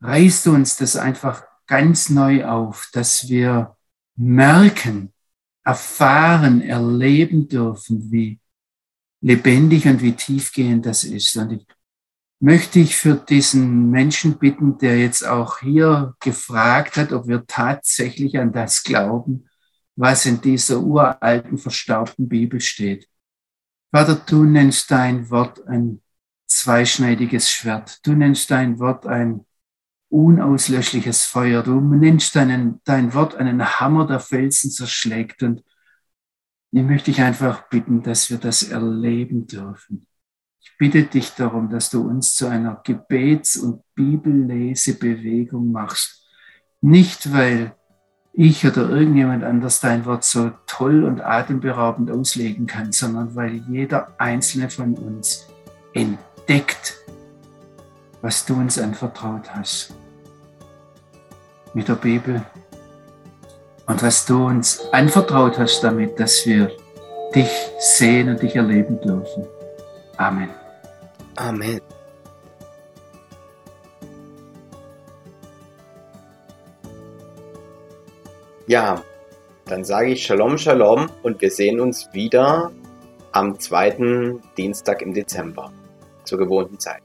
reißt uns das einfach ganz neu auf, dass wir merken, erfahren, erleben dürfen, wie lebendig und wie tiefgehend das ist. Und ich möchte ich für diesen Menschen bitten, der jetzt auch hier gefragt hat, ob wir tatsächlich an das glauben, was in dieser uralten, verstaubten Bibel steht. Vater, du nennst dein Wort ein zweischneidiges Schwert. Du nennst dein Wort ein unauslöschliches Feuer. Du nennst deinen, dein Wort einen Hammer, der Felsen zerschlägt. Und ich möchte dich einfach bitten, dass wir das erleben dürfen bitte dich darum, dass du uns zu einer Gebets- und Bibellesebewegung machst. Nicht, weil ich oder irgendjemand anders dein Wort so toll und atemberaubend auslegen kann, sondern weil jeder einzelne von uns entdeckt, was du uns anvertraut hast mit der Bibel und was du uns anvertraut hast damit, dass wir dich sehen und dich erleben dürfen. Amen. Amen. Ja, dann sage ich Shalom, Shalom und wir sehen uns wieder am zweiten Dienstag im Dezember zur gewohnten Zeit.